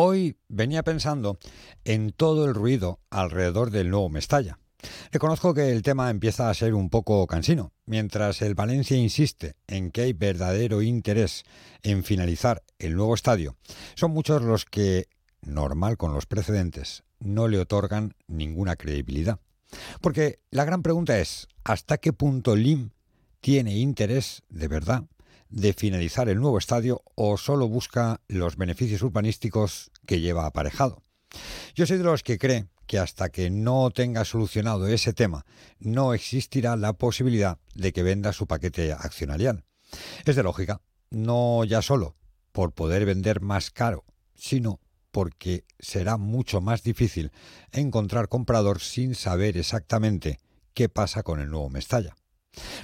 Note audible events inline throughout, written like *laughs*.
Hoy venía pensando en todo el ruido alrededor del nuevo Mestalla. Reconozco que el tema empieza a ser un poco cansino. Mientras el Valencia insiste en que hay verdadero interés en finalizar el nuevo estadio, son muchos los que, normal con los precedentes, no le otorgan ninguna credibilidad. Porque la gran pregunta es, ¿hasta qué punto LIM tiene interés de verdad de finalizar el nuevo estadio o solo busca los beneficios urbanísticos que lleva aparejado? Yo soy de los que cree que hasta que no tenga solucionado ese tema, no existirá la posibilidad de que venda su paquete accionarial. Es de lógica, no ya solo por poder vender más caro, sino porque será mucho más difícil encontrar comprador sin saber exactamente qué pasa con el nuevo Mestalla.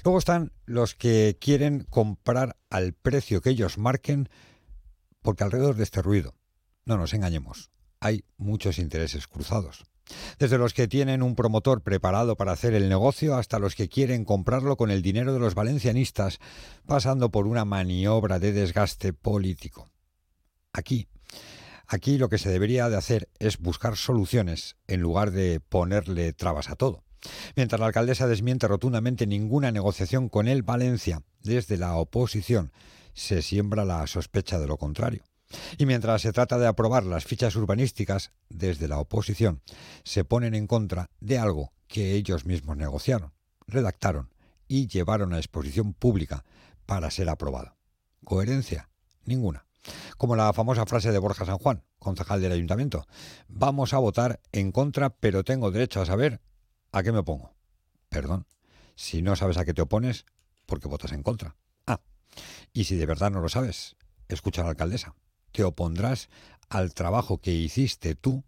Luego están los que quieren comprar al precio que ellos marquen, porque alrededor de este ruido, no nos engañemos, hay muchos intereses cruzados. Desde los que tienen un promotor preparado para hacer el negocio hasta los que quieren comprarlo con el dinero de los valencianistas, pasando por una maniobra de desgaste político. Aquí, aquí lo que se debería de hacer es buscar soluciones en lugar de ponerle trabas a todo. Mientras la alcaldesa desmiente rotundamente ninguna negociación con el Valencia desde la oposición, se siembra la sospecha de lo contrario. Y mientras se trata de aprobar las fichas urbanísticas desde la oposición, se ponen en contra de algo que ellos mismos negociaron, redactaron y llevaron a exposición pública para ser aprobado. ¿Coherencia? Ninguna. Como la famosa frase de Borja San Juan, concejal del ayuntamiento, vamos a votar en contra, pero tengo derecho a saber a qué me opongo. Perdón, si no sabes a qué te opones, ¿por qué votas en contra? Ah, y si de verdad no lo sabes, escucha a la alcaldesa te opondrás al trabajo que hiciste tú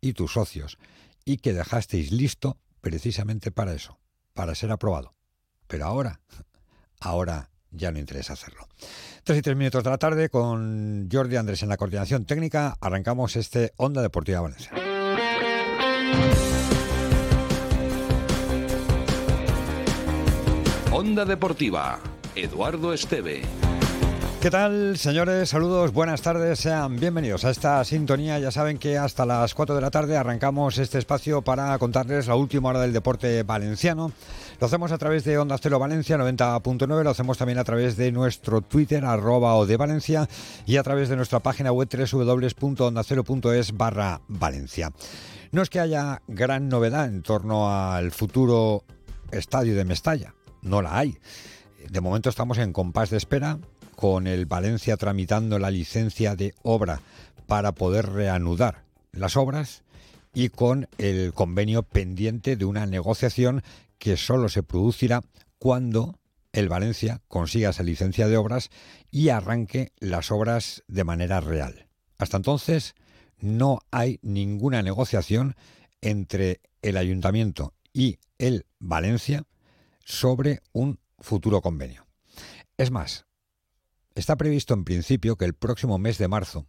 y tus socios y que dejasteis listo precisamente para eso, para ser aprobado. Pero ahora, ahora ya no interesa hacerlo. Tres y tres minutos de la tarde con Jordi Andrés en la coordinación técnica. Arrancamos este Onda Deportiva Valencia. Onda Deportiva, Eduardo Esteve. ¿Qué tal, señores? Saludos, buenas tardes, sean bienvenidos a esta sintonía. Ya saben que hasta las 4 de la tarde arrancamos este espacio para contarles la última hora del deporte valenciano. Lo hacemos a través de Onda Cero Valencia 90.9, lo hacemos también a través de nuestro Twitter, arroba o de Valencia, y a través de nuestra página web www.ondacero.es barra Valencia. No es que haya gran novedad en torno al futuro estadio de Mestalla, no la hay. De momento estamos en compás de espera con el Valencia tramitando la licencia de obra para poder reanudar las obras y con el convenio pendiente de una negociación que solo se producirá cuando el Valencia consiga esa licencia de obras y arranque las obras de manera real. Hasta entonces no hay ninguna negociación entre el ayuntamiento y el Valencia sobre un futuro convenio. Es más, Está previsto en principio que el próximo mes de marzo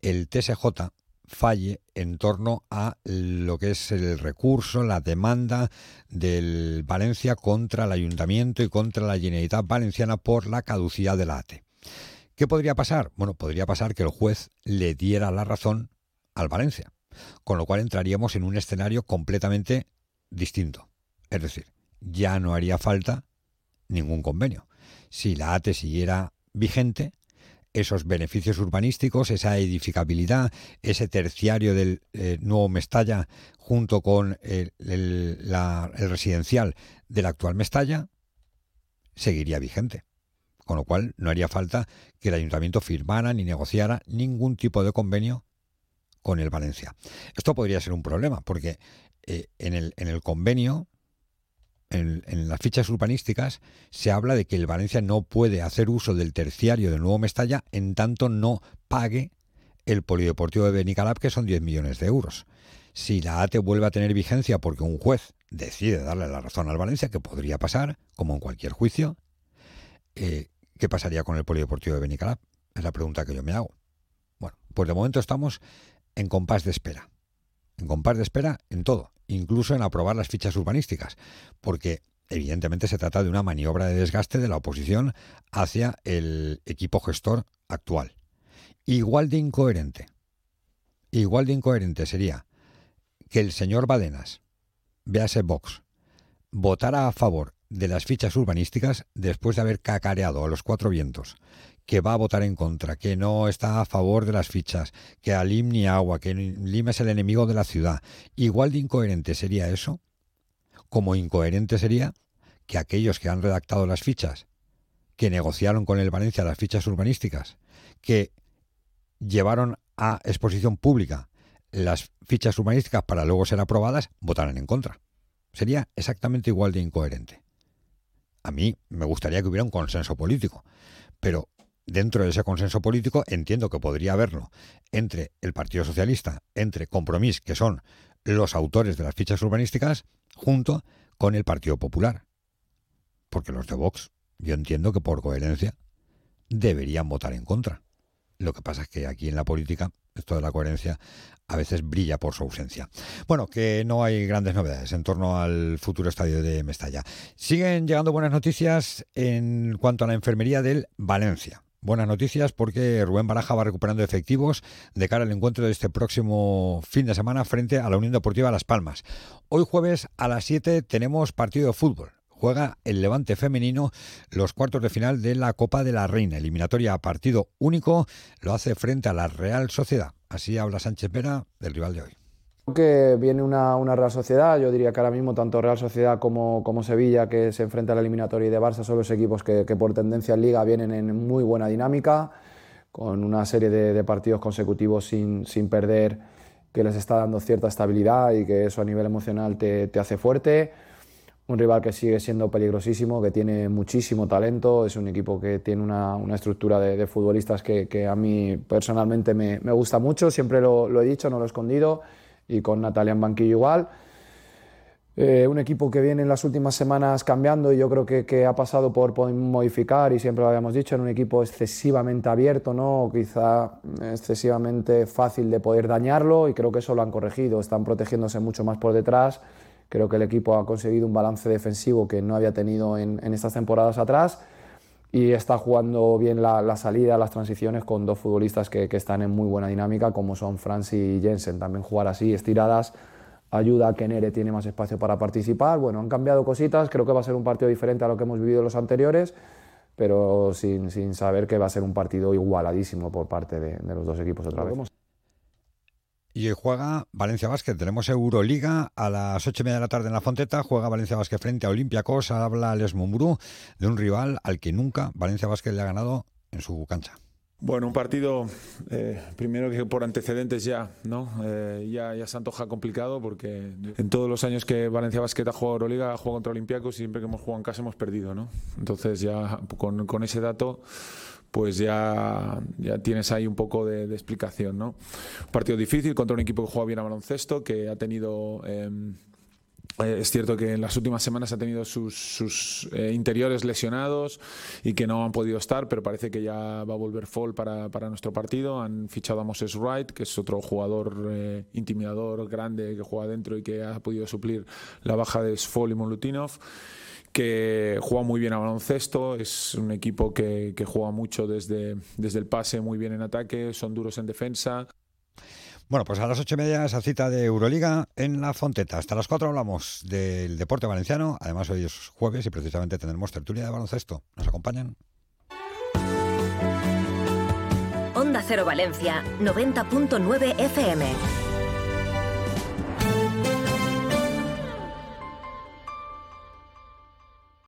el TSJ falle en torno a lo que es el recurso, la demanda del Valencia contra el Ayuntamiento y contra la Generalitat Valenciana por la caducidad de la ATE. ¿Qué podría pasar? Bueno, podría pasar que el juez le diera la razón al Valencia, con lo cual entraríamos en un escenario completamente distinto. Es decir, ya no haría falta ningún convenio. Si la ATE siguiera vigente esos beneficios urbanísticos, esa edificabilidad, ese terciario del eh, nuevo Mestalla junto con el, residencial del actual Mestalla, seguiría vigente. Con lo cual no haría falta que el ayuntamiento firmara ni negociara ningún tipo de convenio con el Valencia. Esto podría ser un problema, porque eh, en, el, en el convenio en, las fichas urbanísticas se habla de que el Valencia no puede hacer uso del terciario del nuevo Mestalla en tanto no pague el polideportivo de Benicalap, que son 10 millones de euros. Si la ATE vuelve a tener vigencia porque un juez decide darle la razón al Valencia, que podría pasar, como en cualquier juicio, eh, ¿qué pasaría con el polideportivo de Benicalap? Es la pregunta que yo me hago. Bueno, pues de momento estamos en compás de espera. En compás de espera en todo, incluso en aprobar las fichas urbanísticas, porque evidentemente se trata de una maniobra de desgaste de la oposición hacia el equipo gestor actual. Igual de incoherente, igual de incoherente sería que el señor Badenas, véase Vox, votara a favor de las fichas urbanísticas después de haber cacareado a los cuatro vientos que va a votar en contra, que no está a favor de las fichas, que a Lim ni agua, que Lim es el enemigo de la ciudad. Igual de incoherente sería eso, como incoherente sería que aquellos que han redactado las fichas, que negociaron con el Valencia las fichas urbanísticas, que llevaron a exposición pública las fichas urbanísticas para luego ser aprobadas, votaran en contra. Sería exactamente igual de incoherente. A mí me gustaría que hubiera un consenso político, pero dentro de ese consenso político entiendo que podría haberlo entre el Partido Socialista, entre Compromís, que son los autores de las fichas urbanísticas, junto con el Partido Popular. Porque los de Vox, yo entiendo que por coherencia, deberían votar en contra. Lo que pasa es que aquí en la política esto de la coherencia a veces brilla por su ausencia. Bueno, que no hay grandes novedades en torno al futuro estadio de Mestalla. Siguen llegando buenas noticias en cuanto a la enfermería del Valencia. Buenas noticias porque Rubén Baraja va recuperando efectivos de cara al encuentro de este próximo fin de semana frente a la Unión Deportiva Las Palmas. Hoy jueves a las 7 tenemos partido de fútbol juega el Levante femenino los cuartos de final de la Copa de la Reina, eliminatoria a partido único, lo hace frente a la Real Sociedad. Así habla Sánchez Pera del rival de hoy. Que viene una, Real Sociedad, yo diría que ahora mismo tanto Real Sociedad como, como Sevilla, que se enfrenta a la eliminatoria de Barça, son los equipos que, por tendencia en Liga vienen en muy buena dinámica, con una serie de, partidos consecutivos sin, sin, perder, que les está dando cierta estabilidad y que eso a nivel emocional te, te hace fuerte. Un rival que sigue siendo peligrosísimo, que tiene muchísimo talento, es un equipo que tiene una, una estructura de, futbolistas que, que, a mí personalmente me, me gusta mucho, siempre lo, lo, he dicho, no lo he escondido, y con Natalia en banquillo igual. Eh, un equipo que viene en las últimas semanas cambiando y yo creo que, que, ha pasado por, modificar, y siempre lo habíamos dicho, en un equipo excesivamente abierto, ¿no? quizá excesivamente fácil de poder dañarlo, y creo que eso lo han corregido, están protegiéndose mucho más por detrás Creo que el equipo ha conseguido un balance defensivo que no había tenido en, estas temporadas atrás y está jugando bien la, salida, las transiciones con dos futbolistas que, están en muy buena dinámica, como son Franz y Jensen. También jugar así, estiradas, ayuda a que Nere tiene más espacio para participar. Bueno, han cambiado cositas, creo que va a ser un partido diferente a lo que hemos vivido los anteriores, pero sin, sin saber que va a ser un partido igualadísimo por parte de, de los dos equipos otra vez. Y juega Valencia Basket. Tenemos Euroliga a las ocho y media de la tarde en la Fonteta. Juega Valencia Basket frente a Olympiacos. Habla Les Mumbrú de un rival al que nunca Valencia Basket le ha ganado en su cancha. Bueno, un partido, eh, primero que por antecedentes ya, ¿no? Eh, ya, ya se antoja complicado porque en todos los años que Valencia Basket ha jugado Euroliga, ha jugado contra Olympiacos y siempre que hemos jugado en casa hemos perdido, ¿no? Entonces ya con, con ese dato pues ya, ya tienes ahí un poco de, explicación. ¿no? Partido difícil contra un equipo que juega bien a baloncesto, que ha tenido... Em, eh, es cierto que en las últimas semanas ha tenido sus, eh, interiores lesionados y que no han podido estar, pero parece que ya va a volver Fall para, para nuestro partido. Han fichado a Moses Wright, que es otro jugador eh, intimidador grande que juega dentro y que ha podido suplir la baja de Fall y Molutinov que juega muy bien a baloncesto, es un equipo que, juega mucho desde, desde el pase, muy bien en ataque, son duros en defensa. Bueno, pues a las ocho y media esa cita de Euroliga en la Fonteta. Hasta las cuatro hablamos del deporte valenciano. Además, hoy es jueves y precisamente tendremos tertulia de baloncesto. ¿Nos acompañan? Onda Cero Valencia, 90.9 FM.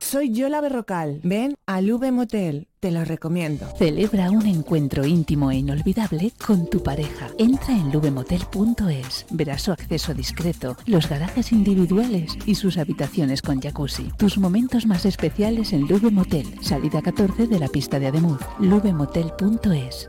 Soy Yola Berrocal. Ven al V Motel. Te lo recomiendo. Celebra un encuentro íntimo e inolvidable con tu pareja. Entra en lubemotel.es. Verás su acceso discreto, los garajes individuales y sus habitaciones con jacuzzi. Tus momentos más especiales en Lube Motel. Salida 14 de la pista de Ademuz. lubemotel.es.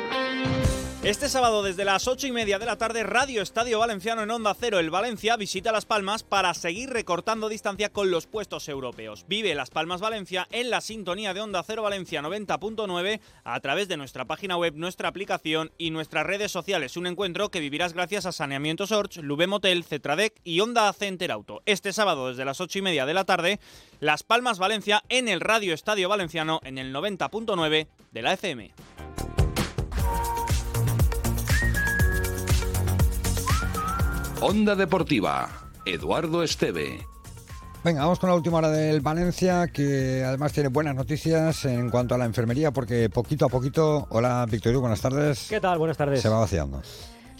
Este sábado desde las 8 y media de la tarde, Radio Estadio Valenciano en Onda Cero, el Valencia visita Las Palmas para seguir recortando distancia con los puestos europeos. Vive Las Palmas Valencia en la sintonía de Onda Cero Valencia 90.9 a través de nuestra página web, nuestra aplicación y nuestras redes sociales. Un encuentro que vivirás gracias a Saneamiento Sorge, Lube Motel, Cetradec y Onda Center Auto. Este sábado desde las 8 y media de la tarde, Las Palmas Valencia en el Radio Estadio Valenciano en el 90.9 de la FM. Onda Deportiva, Eduardo Esteve. Venga, vamos con la última hora del Valencia, que además tiene buenas noticias en cuanto a la enfermería, porque poquito a poquito, hola Victorio, buenas tardes. ¿Qué tal? Buenas tardes. Se va vaciando.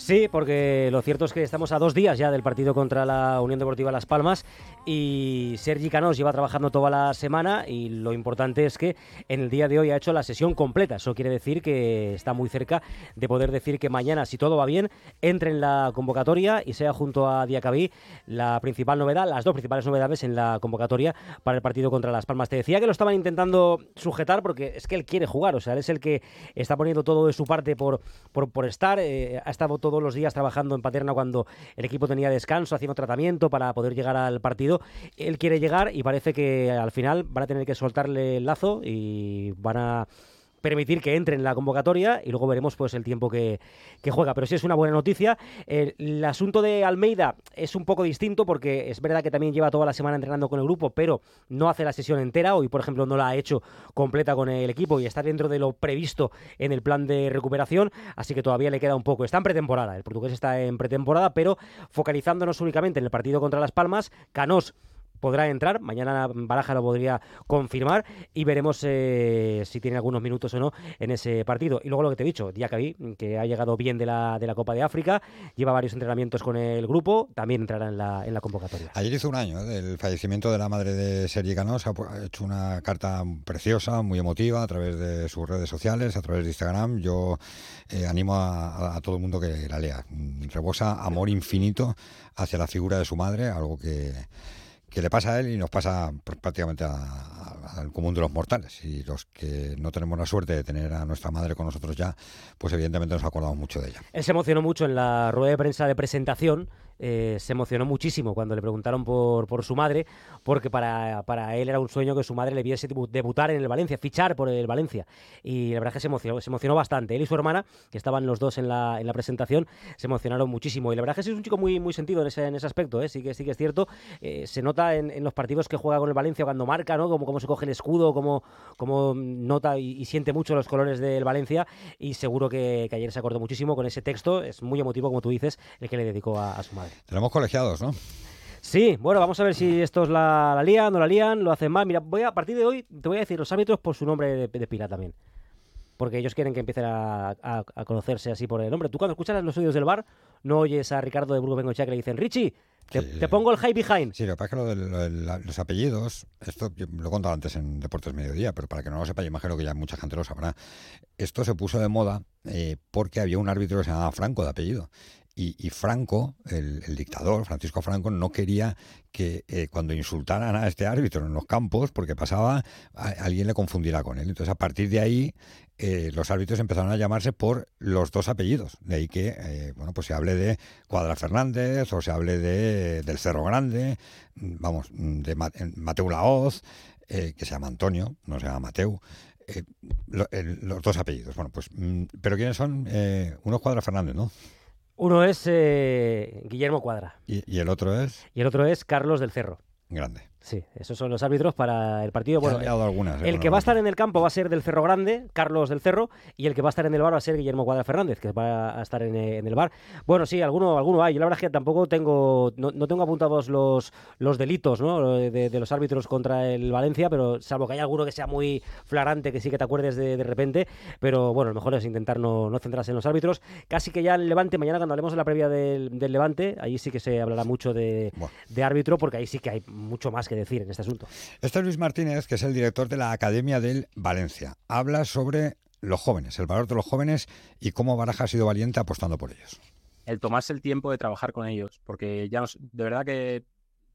Sí, porque lo cierto es que estamos a dos días ya del partido contra la Unión Deportiva Las Palmas y Sergi Canós lleva trabajando toda la semana y lo importante es que en el día de hoy ha hecho la sesión completa. Eso quiere decir que está muy cerca de poder decir que mañana, si todo va bien, entre en la convocatoria y sea junto a Diacabí la principal novedad, las dos principales novedades en la convocatoria para el partido contra Las Palmas. Te decía que lo estaban intentando sujetar porque es que él quiere jugar, o sea, él es el que está poniendo todo de su parte por, por, por estar, eh, ha estado todo todos los días trabajando en Paterna cuando el equipo tenía descanso, haciendo tratamiento para poder llegar al partido. Él quiere llegar y parece que al final van a tener que soltarle el lazo y van a permitir que entre en la convocatoria y luego veremos pues el tiempo que, juega. Pero sí es una buena noticia. El, el, asunto de Almeida es un poco distinto porque es verdad que también lleva toda la semana entrenando con el grupo, pero no hace la sesión entera. Hoy, por ejemplo, no la ha hecho completa con el equipo y está dentro de lo previsto en el plan de recuperación, así que todavía le queda un poco. Está en pretemporada, el portugués está en pretemporada, pero focalizándonos únicamente en el partido contra Las Palmas, Canós podrá entrar. Mañana Baraja lo podría confirmar y veremos eh, si tiene algunos minutos o no en ese partido. Y luego lo que te he dicho, Diakabi, que ha llegado bien de la, de la Copa de África, lleva varios entrenamientos con el grupo, también entrará en la, en la convocatoria. Ayer hizo un año ¿eh? del fallecimiento de la madre de Sergi Canós, ha hecho una carta preciosa, muy emotiva, a través de sus redes sociales, a través de Instagram. Yo eh, animo a, a todo el mundo que la lea. Rebosa amor infinito hacia la figura de su madre, algo que que le pasa a él y nos pasa prácticamente al común de los mortales. Y los que no tenemos la suerte de tener a nuestra madre con nosotros ya, pues evidentemente nos acordamos mucho de ella. Él se emocionó mucho en la rueda de prensa de presentación. Eh, se emocionó muchísimo cuando le preguntaron por, por su madre, porque para, para, él era un sueño que su madre le viese debutar en el Valencia, fichar por el Valencia. Y la verdad es que se emocionó, se emocionó bastante. Él y su hermana, que estaban los dos en la, en la presentación, se emocionaron muchísimo. Y la verdad es que es un chico muy, muy sentido en ese, en ese aspecto, ¿eh? sí, que, sí que es cierto. Eh, se nota en, los partidos que juega con el Valencia cuando marca, ¿no? Como, se coge el escudo, como, como nota y, siente mucho los colores del Valencia. Y seguro que, que, ayer se acordó muchísimo con ese texto. Es muy emotivo, como tú dices, el que le dedicó a su madre. Tenemos colegiados, ¿no? Sí, bueno, vamos a ver si estos la, la lían, no la lían, lo hacen mal. Mira, voy a, a partir de hoy te voy a decir los árbitros por su nombre de, de pila también. Porque ellos quieren que empiecen a, a, a, conocerse así por el nombre. Tú cuando escuchas los audios del bar, no oyes a Ricardo de Burgos Bengochea que le dicen, Richie, te, sí, te, pongo el high behind. Sí, lo que pasa es que lo de, lo de la, los apellidos, esto yo lo he contado antes en Deportes Mediodía, pero para que no lo sepa, yo imagino que ya mucha gente lo sabrá. Esto se puso de moda eh, porque había un árbitro que se llamaba Franco de apellido. Y, Franco, el, dictador, Francisco Franco, no quería que eh, cuando insultaran a este árbitro en los campos, porque pasaba, alguien le confundiera con él. Entonces, a partir de ahí, eh, los árbitros empezaron a llamarse por los dos apellidos. De ahí que, eh, bueno, pues se hable de Cuadra Fernández o se hable de, del Cerro Grande, vamos, de Mateu Laoz, que se llama Antonio, no se llama Mateu. Los dos apellidos. Bueno, pues, mm, pero ¿quiénes son? uno es Cuadra Fernández, ¿no? Uno es eh, Guillermo Cuadra. ¿Y, ¿Y, el otro es? Y el otro es Carlos del Cerro. Grande. Sí, esos son los árbitros para el partido. Bueno, algunas, eh, el que va a estar en el campo va a ser del Cerro Grande, Carlos del Cerro, y el que va a estar en el bar va a ser Guillermo Cuadra Fernández, que va a estar en, eh, el bar. Bueno, sí, alguno, alguno hay. Yo la verdad es que tampoco tengo, no, tengo apuntados los, los delitos ¿no? de, los árbitros contra el Valencia, pero salvo que haya alguno que sea muy flagrante, que sí que te acuerdes de, de repente. Pero bueno, lo mejor es intentar no, no, centrarse en los árbitros. Casi que ya el Levante, mañana cuando hablemos de la previa del, Levante, ahí sí que se hablará mucho de, de árbitro, porque ahí sí que hay mucho más que decir en este asunto. Este es Luis Martínez, que es el director de la Academia del Valencia. Habla sobre los jóvenes, el valor de los jóvenes y cómo Baraja ha sido valiente apostando por ellos. El tomarse el tiempo de trabajar con ellos, porque ya nos, de verdad que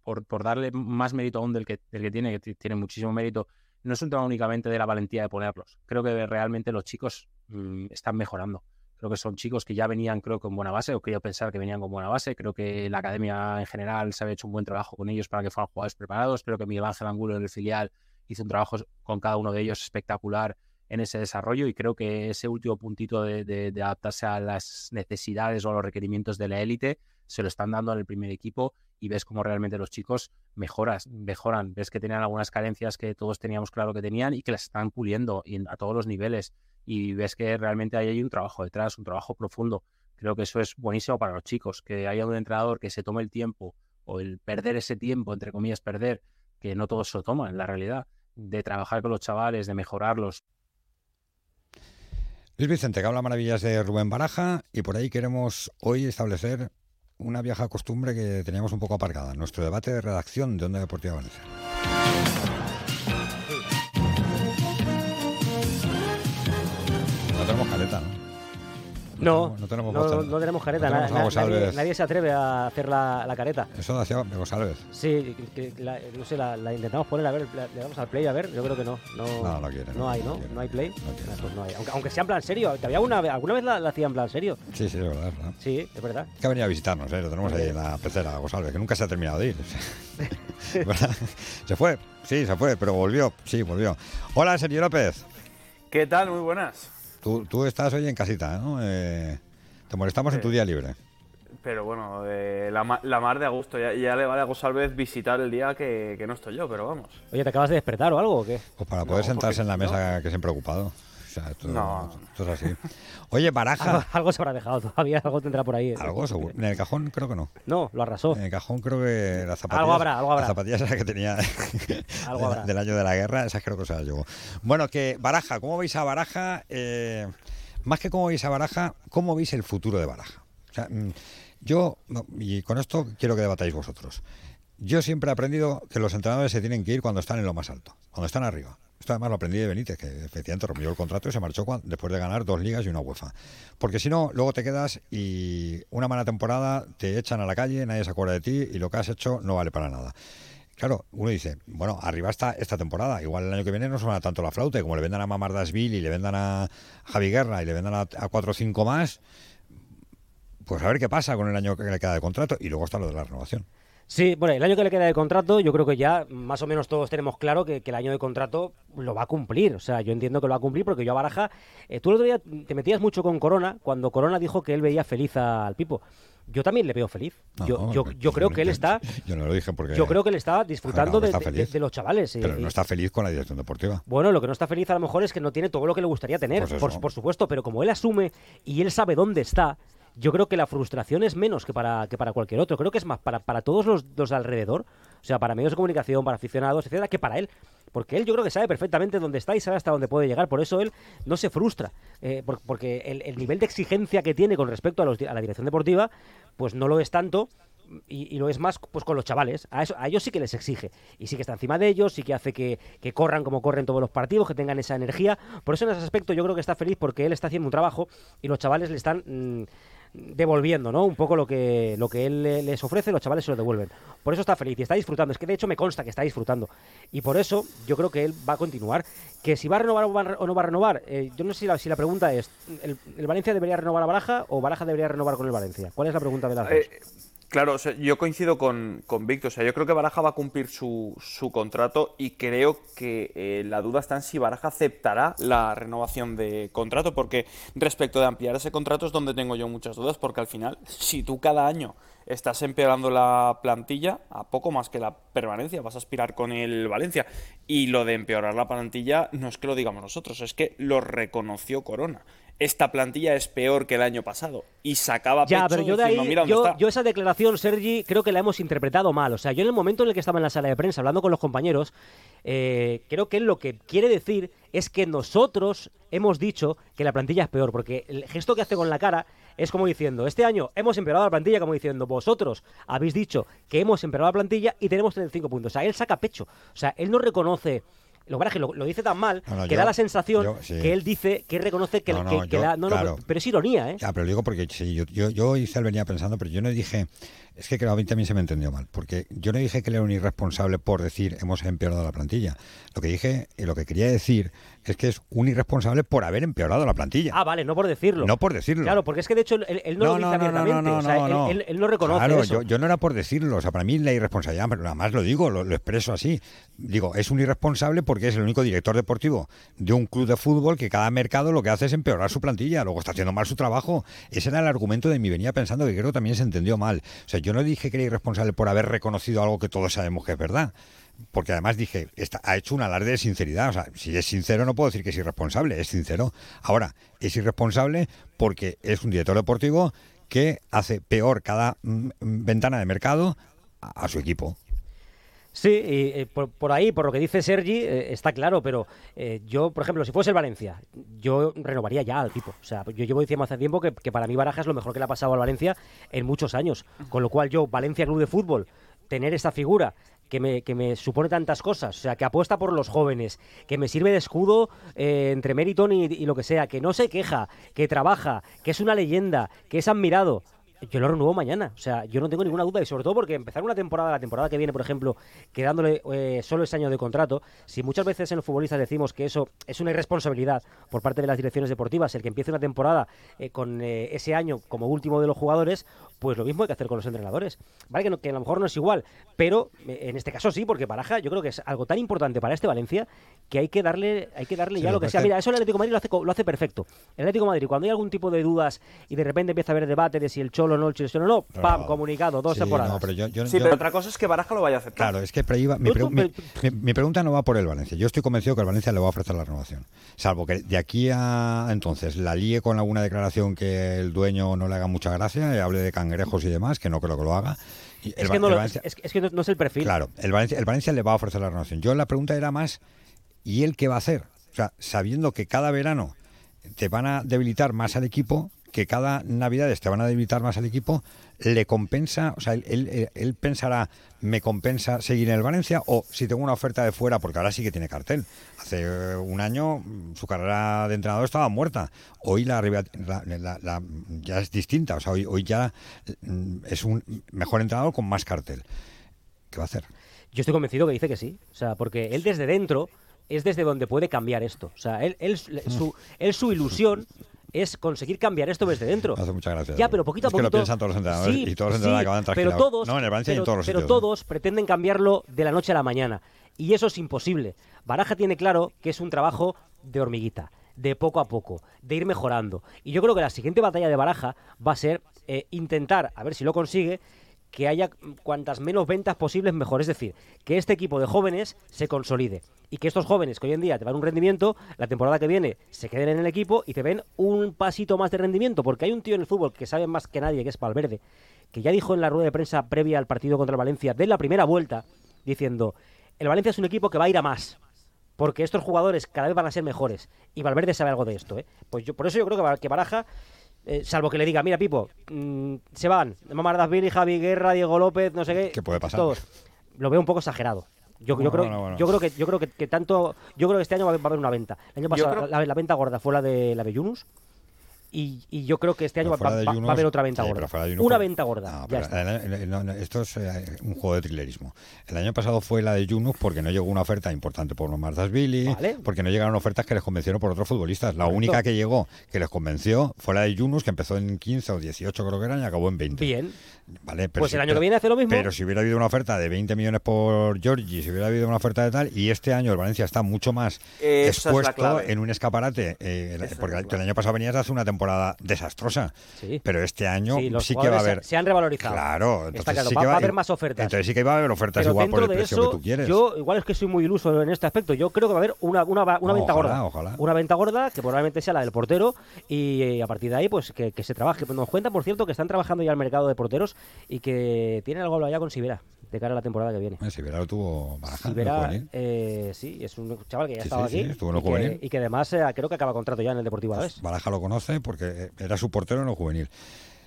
por, darle más mérito aún del que, del que tiene, que tiene muchísimo mérito, no es un tema únicamente de la valentía de ponerlos. Creo que realmente los chicos mm, están mejorando. Creo que son chicos que ya venían, creo, con buena base, o quiero pensar que venían con buena base. Creo que la academia en general se había hecho un buen trabajo con ellos para que fueran jugadores preparados. Creo que Miguel Ángel Angulo en el filial hizo un trabajo con cada uno de ellos espectacular en ese desarrollo y creo que ese último puntito de, adaptarse a las necesidades o a los requerimientos de la élite se lo están dando al primer equipo y ves cómo realmente los chicos mejoras, mejoran. Ves que tenían algunas carencias que todos teníamos claro que tenían y que las están puliendo a todos los niveles y ves que realmente hay un trabajo detrás, un trabajo profundo. Creo que eso es buenísimo para los chicos, que haya un entrenador que se tome el tiempo o el perder ese tiempo, entre comillas, perder, que no todos se lo toman en la realidad, de trabajar con los chavales, de mejorarlos. Luis Vicente, que habla maravillas de Rubén Baraja y por ahí queremos hoy establecer una vieja costumbre que teníamos un poco aparcada, nuestro debate de redacción de Onda Deportiva Valencia. tenemos careta, ¿no? No, no, tenemos, no, tenemos careta. nadie, se atreve a hacer la, careta. Eso lo hacía Salves. Sí, no sé, la, intentamos poner, a ver, le damos al play, a ver, yo creo que no. No, no, quiere. No, hay, ¿no? No, hay play. Pues no hay. Aunque, aunque, sea en plan serio. ¿Había una, ¿Alguna vez la, hacía en plan serio? Sí, sí, es verdad. Sí, es verdad. Que ha venido a visitarnos, ¿eh? Lo tenemos ahí en la pecera, Salves, que nunca se ha terminado de ir. *laughs* *laughs* se fue, sí, se fue, pero volvió, sí, volvió. Hola, Sergio López. ¿Qué tal? Muy buenas. Tú, estás hoy en casita, ¿no? Eh, te molestamos en tu día libre. Pero bueno, eh, la, mar de agosto. Ya, le vale a Gosalvez visitar el día que, no estoy yo, pero vamos. Oye, ¿te acabas de despertar o algo o qué? Pues para poder sentarse en la mesa que siempre he ocupado. O sea, esto, no. esto es así. Oye, Baraja. Algo, se habrá dejado todavía, algo tendrá por ahí. ¿eh? Algo seguro. En el cajón creo que no. No, lo arrasó. En el cajón creo que las zapatillas. Algo habrá, algo habrá. Las zapatillas esas que tenía *laughs* algo habrá. del año de la guerra, esas creo que se las llevó. Bueno, que Baraja, ¿cómo veis a Baraja? Eh, más que cómo veis a Baraja, ¿cómo veis el futuro de Baraja? O sea, mm, yo, y con esto quiero que debatáis vosotros. Yo siempre he aprendido que los entrenadores se tienen que ir cuando están en lo más alto, cuando están arriba. Esto además lo aprendí de Benítez, que efectivamente rompió el contrato y se marchó después de ganar dos ligas y una UEFA. Porque si no, luego te quedas y una mala temporada te echan a la calle, nadie se acuerda de ti y lo que has hecho no vale para nada. Claro, uno dice, bueno, arriba está esta temporada, igual el año que viene no suena tanto la flauta, como le vendan a Mamardasville y le vendan a Javi Guerra y le vendan a, cuatro o cinco más, pues a ver qué pasa con el año que le queda de contrato, y luego está lo de la renovación. Sí, bueno, el año que le queda de contrato, yo creo que ya más o menos todos tenemos claro que, el año de contrato lo va a cumplir. O sea, yo entiendo que lo va a cumplir porque yo a Baraja, eh, tú el otro día te metías mucho con Corona cuando Corona dijo que él veía feliz al Pipo yo también le veo feliz. yo, yo, yo creo que él está. Yo no lo dije porque. Yo creo que él está disfrutando de, los chavales. Pero no está feliz con la dirección deportiva. Bueno, lo que no está feliz a lo mejor es que no tiene todo lo que le gustaría tener, pues por, supuesto, pero como él asume y él sabe dónde está, yo creo que la frustración es menos que para, que para cualquier otro. Creo que es más para, para todos los, los de alrededor, o sea, para medios de comunicación, para aficionados, etcétera, que para él. Porque él yo creo que sabe perfectamente dónde está y sabe hasta dónde puede llegar. Por eso él no se frustra. Eh, porque el, nivel de exigencia que tiene con respecto a, los, a la dirección deportiva, pues no lo es tanto. Y, lo es más pues con los chavales. A, eso, a ellos sí que les exige. Y sí que está encima de ellos, sí que hace que, corran como corren todos los partidos, que tengan esa energía. Por eso en ese aspecto yo creo que está feliz porque él está haciendo un trabajo y los chavales le están... Mm, devolviendo, ¿no? Un poco lo que, lo que él les ofrece, los chavales se lo devuelven. Por eso está feliz y está disfrutando. Es que de hecho me consta que está disfrutando. Y por eso yo creo que él va a continuar. Que si va a renovar o, no va a renovar, eh, yo no sé si la, si la pregunta es, ¿el, Valencia debería renovar a Baraja o Baraja debería renovar con el Valencia? ¿Cuál es la pregunta de la eh, Claro, yo coincido con, con Víctor. O sea, yo creo que Baraja va a cumplir su, su contrato y creo que eh, la duda está en si Baraja aceptará la renovación de contrato, porque respecto de ampliar ese contrato es donde tengo yo muchas dudas, porque al final, si tú cada año estás empeorando la plantilla a poco más que la permanencia, vas a aspirar con el Valencia. Y lo de empeorar la plantilla no es que lo digamos nosotros, es que lo reconoció Corona esta plantilla es peor que el año pasado. Y sacaba ya, pero yo de ahí, yo, yo, esa declaración, Sergi, creo que la hemos interpretado mal. O sea, yo en el momento en el que estaba en la sala de prensa hablando con los compañeros, eh, creo que él lo que quiere decir es que nosotros hemos dicho que la plantilla es peor, porque el gesto que hace con la cara es como diciendo, este año hemos empeorado la plantilla, como diciendo, vosotros habéis dicho que hemos empeorado la plantilla y tenemos 35 puntos. O sea, él saca pecho. O sea, él no reconoce lo que lo, dice tan mal que da la sensación que él dice, que reconoce que, no, que, no, pero es ironía, ¿eh? Ya, pero digo porque sí, yo, yo, yo Isabel venía pensando, pero yo no dije, es que creo que a mí también se me entendió mal, porque yo no dije que él era un irresponsable por decir hemos empeorado la plantilla. Lo que dije y lo que quería decir es que es un irresponsable por haber empeorado la plantilla. Ah, vale, no por decirlo. No por decirlo. Claro, porque es que de hecho él, no, lo dice abiertamente. o sea, él, no reconoce claro, eso. Yo, yo, no era por decirlo. O sea, para mí la irresponsabilidad, pero nada más lo digo, lo, expreso así. Digo, es un irresponsable porque es el único director deportivo de un club de fútbol que cada mercado lo que hace es empeorar su plantilla. Luego está haciendo mal su trabajo. Ese era el argumento de mi venía pensando que creo que también se entendió mal. O sea, yo no dije que era irresponsable por haber reconocido algo que todos sabemos que es verdad porque además dije, ha hecho un alarde de sinceridad. O sea, si es sincero no puedo decir que es irresponsable, es sincero. Ahora, es irresponsable porque es un director deportivo que hace peor cada mm, ventana de mercado a, su equipo. Sí, y, eh, por, ahí, por lo que dice Sergi, eh, está claro, pero eh, yo, por ejemplo, si fuese el Valencia, yo renovaría ya al tipo. O sea, yo llevo diciendo hace tiempo que, que para mí Baraja es lo mejor que le ha pasado al Valencia en muchos años. Con lo cual yo, Valencia Club de Fútbol, tener esta figura que me, que me, supone tantas cosas, o sea, que apuesta por los jóvenes, que me sirve de escudo eh, entre Meriton y, y, lo que sea, que no se queja, que trabaja, que es una leyenda, que es admirado yo lo renuevo mañana. O sea, yo no tengo ninguna duda. Y sobre todo porque empezar una temporada, la temporada que viene, por ejemplo, quedándole eh, solo ese año de contrato, si muchas veces en los futbolistas decimos que eso es una irresponsabilidad por parte de las direcciones deportivas, el que empiece una temporada eh, con eh, ese año como último de los jugadores, pues lo mismo hay que hacer con los entrenadores. Vale, que, que a lo mejor no es igual, pero en este caso sí, porque Baraja yo creo que es algo tan importante para este Valencia que hay que darle, hay que darle ya lo que sea. Mira, eso el Atlético de Madrid lo hace, lo hace perfecto. El Atlético de Madrid, cuando hay algún tipo de dudas y de repente empieza a haber debate de si el Cholo no, el Cholo no, pam, comunicado, dos temporadas. sí, pero otra cosa es que Baraja lo vaya a aceptar. Claro, es que mi, pregunta no va por el Valencia. Yo estoy convencido que el Valencia le va a ofrecer la renovación. Salvo que de aquí a entonces la líe con alguna declaración que el dueño no le haga mucha gracia, y hable de cangrejos y demás, que no creo que lo haga. es, que no, no, es el perfil. Claro, el Valencia, el Valencia le va a ofrecer la renovación. Yo la pregunta era más, ¿y él qué va a hacer? O sea, sabiendo que cada verano te van a debilitar más al equipo, que cada Navidad te van a debilitar más al equipo, le compensa, o sea, él, pensará, ¿me compensa seguir en el Valencia? O si tengo una oferta de fuera, porque ahora sí que tiene cartel. Hace eh, un año su carrera de entrenador estaba muerta. Hoy la, ya es distinta, o sea, hoy, hoy ya mm, es un mejor entrenador con más cartel. ¿Qué va a hacer? Yo estoy convencido que dice que sí, o sea, porque él desde dentro es desde donde puede cambiar esto. O sea, él, él, su, él su ilusión es conseguir cambiar esto desde dentro. Hace muchas gracias. Ya, pero poquito a poquito. Que lo piensan todos los entrenadores y todos los entrenadores acaban Pero todos, no, en el Valencia pero, y en todos los pero todos pretenden cambiarlo de la noche a la mañana. Y eso es imposible. Baraja tiene claro que es un trabajo de hormiguita, de poco a poco, de ir mejorando. Y yo creo que la siguiente batalla de Baraja va a ser eh, intentar, a ver si lo consigue, que haya cuantas menos ventas posibles mejor. Es decir, que este equipo de jóvenes se consolide y que estos jóvenes que hoy en día te dan un rendimiento, la temporada que viene se queden en el equipo y te ven un pasito más de rendimiento. Porque hay un tío en el fútbol que sabe más que nadie, que es Valverde, que ya dijo en la rueda de prensa previa al partido contra el Valencia de la primera vuelta, diciendo, el Valencia es un equipo que va a ir a más. Porque estos jugadores cada vez van a ser mejores. Y Valverde sabe algo de esto. ¿eh? Pues yo, por eso yo creo que Baraja eh, salvo que le diga, mira, Pipo, mm, se van, Mamar Billy, Javi Guerra, Diego López, no sé qué. ¿Qué puede pasar? Todos. Lo veo un poco exagerado. Yo, yo, creo, yo creo que yo creo que, tanto yo creo que este año va a haber una venta. El año pasado la, venta gorda fue la de la de Yunus y, yo creo que este año va, a haber otra venta gorda. Una venta gorda. esto es eh, un juego de trilerismo. El año pasado fue la de Junus porque no llegó una oferta importante por los Marzas Billy, porque no llegaron ofertas que les convencieron por otros futbolistas. La única que llegó que les convenció fue la de Junus, que empezó en 15 o 18 creo que eran y acabó en 20. Bien. Vale, pues el año que viene hace lo mismo. Pero si hubiera habido una oferta de 20 millones por Georgie, si hubiera habido una oferta de tal, y este año el Valencia está mucho más expuesto en un escaparate, eh, porque el año pasado venías hace una temporada temporada desastrosa. Pero este año Sí, sí que va a haber. Se, han revalorizado. Claro, entonces claro, sí va, que va a haber más ofertas. Entonces sí que va a haber ofertas Pero igual por el precio eso, que tú quieres. Yo, igual es que soy muy iluso en este aspecto. Yo creo que va a haber una, una, una venta Ojalá, gorda. ojalá. Una venta gorda que probablemente sea la del portero y eh, a partir de ahí, pues que, que se trabaje. Nos cuentan, por cierto, que están trabajando ya el mercado de porteros y que tienen algo hablado ya con Sibera de cara a la temporada que viene. Eh, Sibera lo tuvo Baraja, Sibera, el juvenil. eh, sí, es un chaval que ya Sí, estaba sí, sí, aquí estuvo en el y, que, juvenil. y que además eh, creo que acaba contrato ya en el Deportivo Alavés. Baraja lo conoce porque era su portero en el juvenil.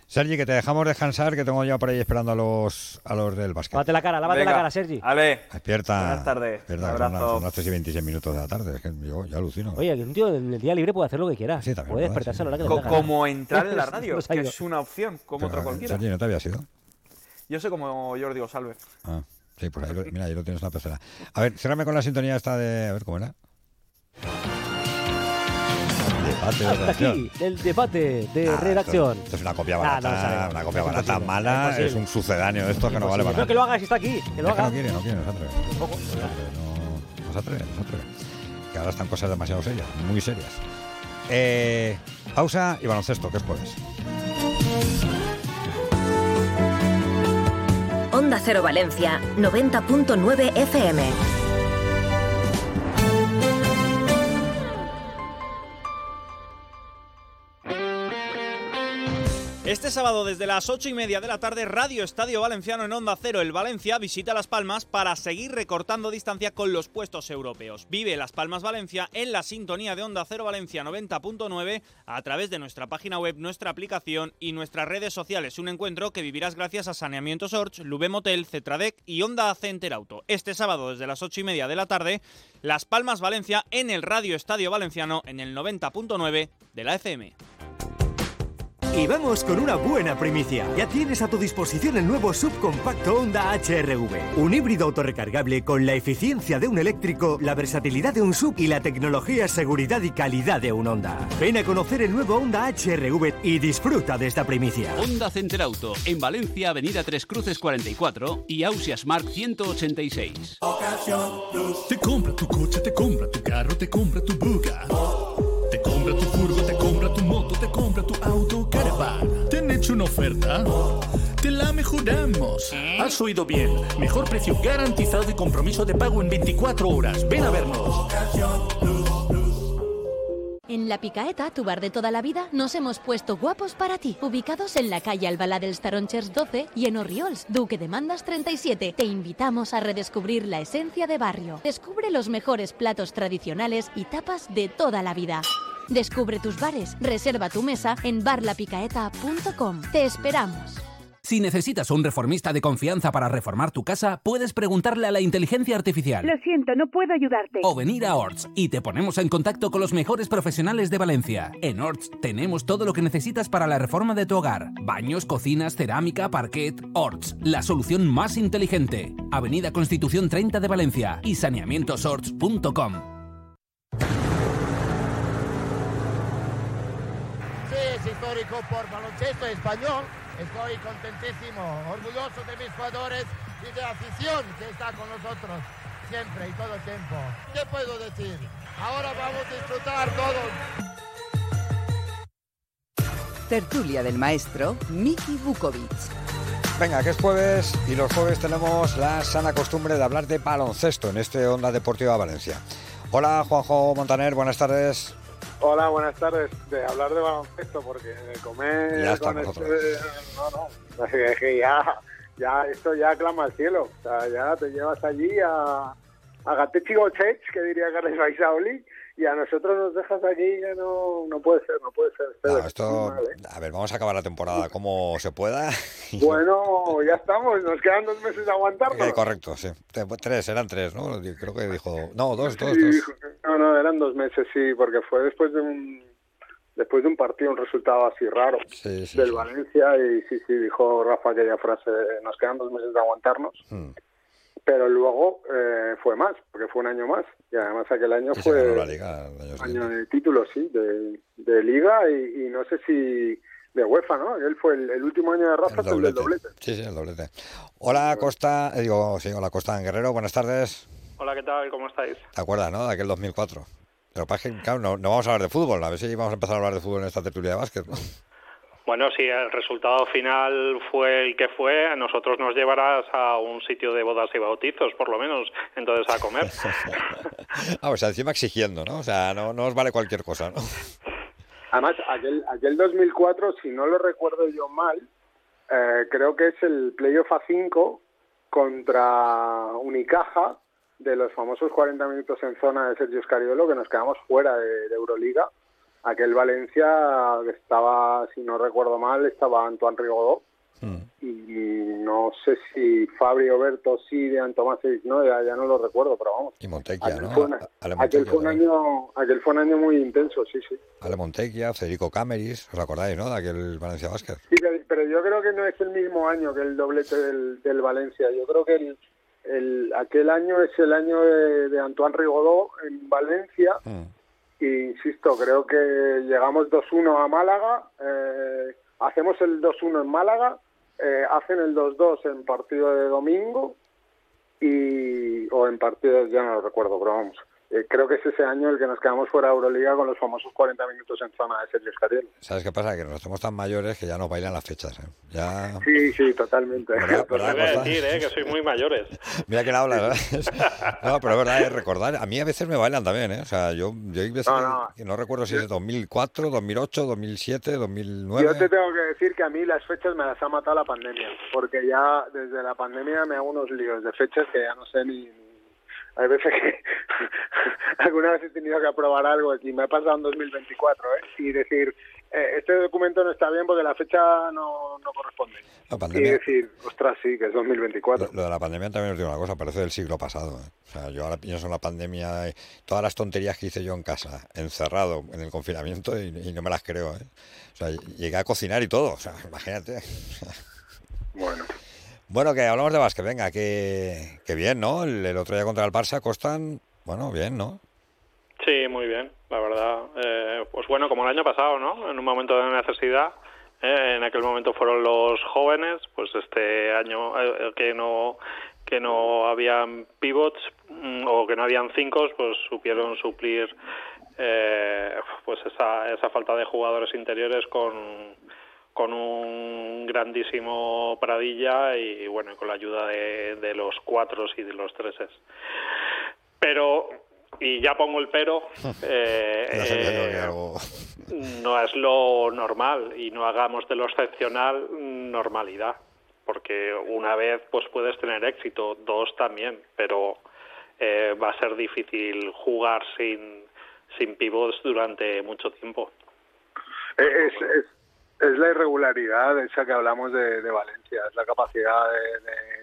Sergi, que te dejamos descansar, que tengo ya por ahí esperando a los, a los del básquet. Lávate la cara, lávate Venga, la cara, Sergi. Ale. Despierta. Buenas tardes. Despierta, son las- abrazo. son las 3 y 26 minutos de la tarde. Es que yo ya alucino. Oye, que un tío en el día libre puede hacer lo que quiera. Sí, también puede despertarse sí. a la hora que como entrar en la *laughs* radio, que es una opción, como Pero, otra cualquiera. Sergi, ¿no te había sido? Yo soy como Jordi Osalve. Ah, sí, pues ahí lo, *laughs* mira, ahí lo tienes en la pecera. A ver, ciérrame con la sintonía esta de... A ver, ¿cómo era? Debate de Hasta aquí el debate de Ah, redacción. Esto, esto es una copia Ah, barata, no sabe. una copia barata imposible, mala, imposible. es un sucedáneo de esto que no vale para Creo que nada. lo haga si está aquí. Que lo Es que haga. no quiere, no quiere, no se atreve. No, no, no se atreve, no se atreve. Que ahora están cosas demasiado serias, muy serias. Eh, pausa y baloncesto, que es jueves. Onda Cero Valencia, 90.9 FM. Este sábado desde las ocho y media de la tarde, Radio Estadio Valenciano en Onda Cero, el Valencia visita Las Palmas para seguir recortando distancia con los puestos europeos. Vive Las Palmas Valencia en la sintonía de Onda Cero Valencia 90.9 a través de nuestra página web, nuestra aplicación y nuestras redes sociales. Un encuentro que vivirás gracias a Saneamiento Sorge, Lube Motel, Cetradec y Honda Center Auto. Este sábado desde las ocho y media de la tarde, Las Palmas Valencia en el Radio Estadio Valenciano en el 90.9 de la FM. Y vamos con una buena primicia. Ya tienes a tu disposición el nuevo subcompacto Honda HRV. Un híbrido autorrecargable con la eficiencia de un eléctrico, la versatilidad de un sub y la tecnología, seguridad y calidad de un Honda. Ven a conocer el nuevo Honda HRV y disfruta de esta primicia. Honda Center Auto, en Valencia, Avenida Tres Cruces 44 y Ausias Mark 186. Te compra tu coche, te compra tu carro, te compra tu buga. Te compra tu furgo, te compra tu moto, te compra tu auto, caravan. ¿Te han hecho una oferta? Te la mejoramos. Has oído bien. Mejor precio garantizado y compromiso de pago en 24 horas. Ven a vernos. En La Picaeta, tu bar de toda la vida, nos hemos puesto guapos para ti. Ubicados en la calle Albalá del Staronchers 12 y en Orriols, Duque de Mandas 37. Te invitamos a redescubrir la esencia de barrio. Descubre los mejores platos tradicionales y tapas de toda la vida. Descubre tus bares, reserva tu mesa en barlapicaeta.com. Te esperamos. Si necesitas un reformista de confianza para reformar tu casa, puedes preguntarle a la inteligencia artificial. Lo siento, no puedo ayudarte. O venir a Orts y te ponemos en contacto con los mejores profesionales de Valencia. En Orts tenemos todo lo que necesitas para la reforma de tu hogar. Baños, cocinas, cerámica, parquet. Orts, la solución más inteligente. Avenida Constitución 30 de Valencia y saneamientosorts.com. histórico por baloncesto español. Estoy contentísimo, orgulloso de mis jugadores y de la afición que está con nosotros siempre y todo el tiempo. ¿Qué puedo decir? Ahora vamos a disfrutar todos. Tertulia del maestro Miki Vukovic. Venga, que es jueves y los jueves tenemos la sana costumbre de hablar de baloncesto en este Onda Deportiva Valencia. Hola Juanjo Montaner, buenas tardes. Hola, buenas tardes. De hablar de baloncesto, porque de comer Ya con este- No, no. Es que ya, ya, esto ya clama al cielo. O sea, ya te llevas allí a, a Gatechi Gochech, que diría Carles Baisaoli, y a nosotros nos dejas aquí, ya no, no puede ser, no puede ser. No, esto, mal, ¿eh? a ver, vamos a acabar la temporada como se pueda. *laughs* Bueno, ya estamos, nos quedan dos meses de aguantarnos. Eh, correcto, sí. Te- Tres, eran tres, ¿no? Creo que dijo. No, dos, dos, Sí, dos. dijo- No, no, eran dos meses, sí, porque fue después de un después de un partido, un resultado así raro Sí, sí, del. Valencia y sí, sí, dijo Rafa aquella frase, nos quedan dos meses de aguantarnos, Hmm. Pero luego eh, fue más, porque fue un año más y además aquel año Y fue la liga el año de título, sí, de, de liga y, y no sé si de UEFA, ¿no? Él fue el, el último año de Rafa, El fue el del doblete. Sí, sí, el doblete. Hola Costa, eh, digo, sí, hola Costa en Guerrero, buenas tardes. Hola, ¿qué tal? ¿Cómo estáis? ¿Te acuerdas, no? De aquel 2004. Lo que pasa que, claro, no, no vamos a hablar de fútbol. A ver si vamos a empezar a hablar de fútbol en esta tertulia de básquet. ¿no? Bueno, si el resultado final fue el que fue, a nosotros nos llevarás a un sitio de bodas y bautizos, por lo menos, entonces a comer. *laughs* ah, o sea, encima exigiendo, ¿no? O sea, no, no os vale cualquier cosa, ¿no? Además, aquel, aquel 2004, si no lo recuerdo yo mal, eh, creo que es el playoff a 5 contra Unicaja de los famosos 40 minutos en zona de Sergio Scariolo, que nos quedamos fuera de, de Euroliga. Aquel Valencia estaba, si no recuerdo mal, estaba Antoine Rigaudot y no sé si Fabio Berto sí de Antomasevic no ya, ya no lo recuerdo pero vamos Y aquel ¿no? fue, una- Ale aquel fue un año aquel fue un año muy intenso sí sí Ale Montecchia, Federico Cameris, ¿os acordáis, no? De aquel Valencia Basket. Sí, pero, pero yo creo que no es el mismo año que el doblete del, del Valencia. Yo creo que el, el- aquel año es el año de, de Antoine Rigaudot en Valencia. Insisto, creo que llegamos 2-1 a Málaga, eh, hacemos el 2-1 en Málaga, eh, hacen el 2-2 en partido de domingo y o en partido, ya no lo recuerdo, pero vamos. Eh, creo que es ese año el que nos quedamos fuera de Euroliga con los famosos 40 minutos en zona de Sergio Scariolo. ¿Sabes qué pasa? Que nos hacemos tan mayores que ya nos bailan las fechas, ¿eh? Ya... Sí, sí, totalmente. ¿Verdad? *laughs* Pues ¿Verdad, voy a decir, ¿eh? que sois muy mayores. *laughs* Mira que habla, ¿verdad? *laughs* No, pero es verdad, es recordar. A mí a veces me bailan también, ¿eh? O sea, yo, yo hay veces No, no. que no recuerdo si es 2004, 2008, 2007, 2009. Yo te tengo que decir que a mí las fechas me las ha matado la pandemia, porque ya desde la pandemia me hago unos líos de fechas que ya no sé ni... Hay veces que *laughs* alguna vez he tenido que aprobar algo y me ha pasado en 2024, ¿eh? Y decir, eh, este documento no está bien porque la fecha no, no corresponde. La Y decir, ostras, sí, que es 2024. lo de la pandemia también os digo una cosa, parece del siglo pasado. ¿eh? O sea, yo ahora pienso en la pandemia, todas las tonterías que hice yo en casa, encerrado, en el confinamiento, y, y no me las creo. ¿eh? O sea, llegué a cocinar y todo, o sea, imagínate. Bueno. Bueno, que hablamos de básquet, venga, que, que bien, ¿no? El, otro día contra el Barça costan, bueno, bien, ¿no? Sí, muy bien, la verdad. Eh, pues bueno, como el año pasado, ¿no? En un momento de necesidad, eh, en aquel momento fueron los jóvenes, pues este año eh, que no que no habían pivots mm, o que no habían cinco, pues supieron suplir eh, pues esa, esa falta de jugadores interiores con con un grandísimo Pradilla y bueno con la ayuda de, de los cuatros y de los treses pero y ya pongo el pero *laughs* eh, eh, no es lo normal y no hagamos de lo excepcional normalidad porque una vez pues puedes tener éxito dos también pero eh, va a ser difícil jugar sin sin pivots durante mucho tiempo. Es, es, es la irregularidad esa que hablamos de, Valencia, es la capacidad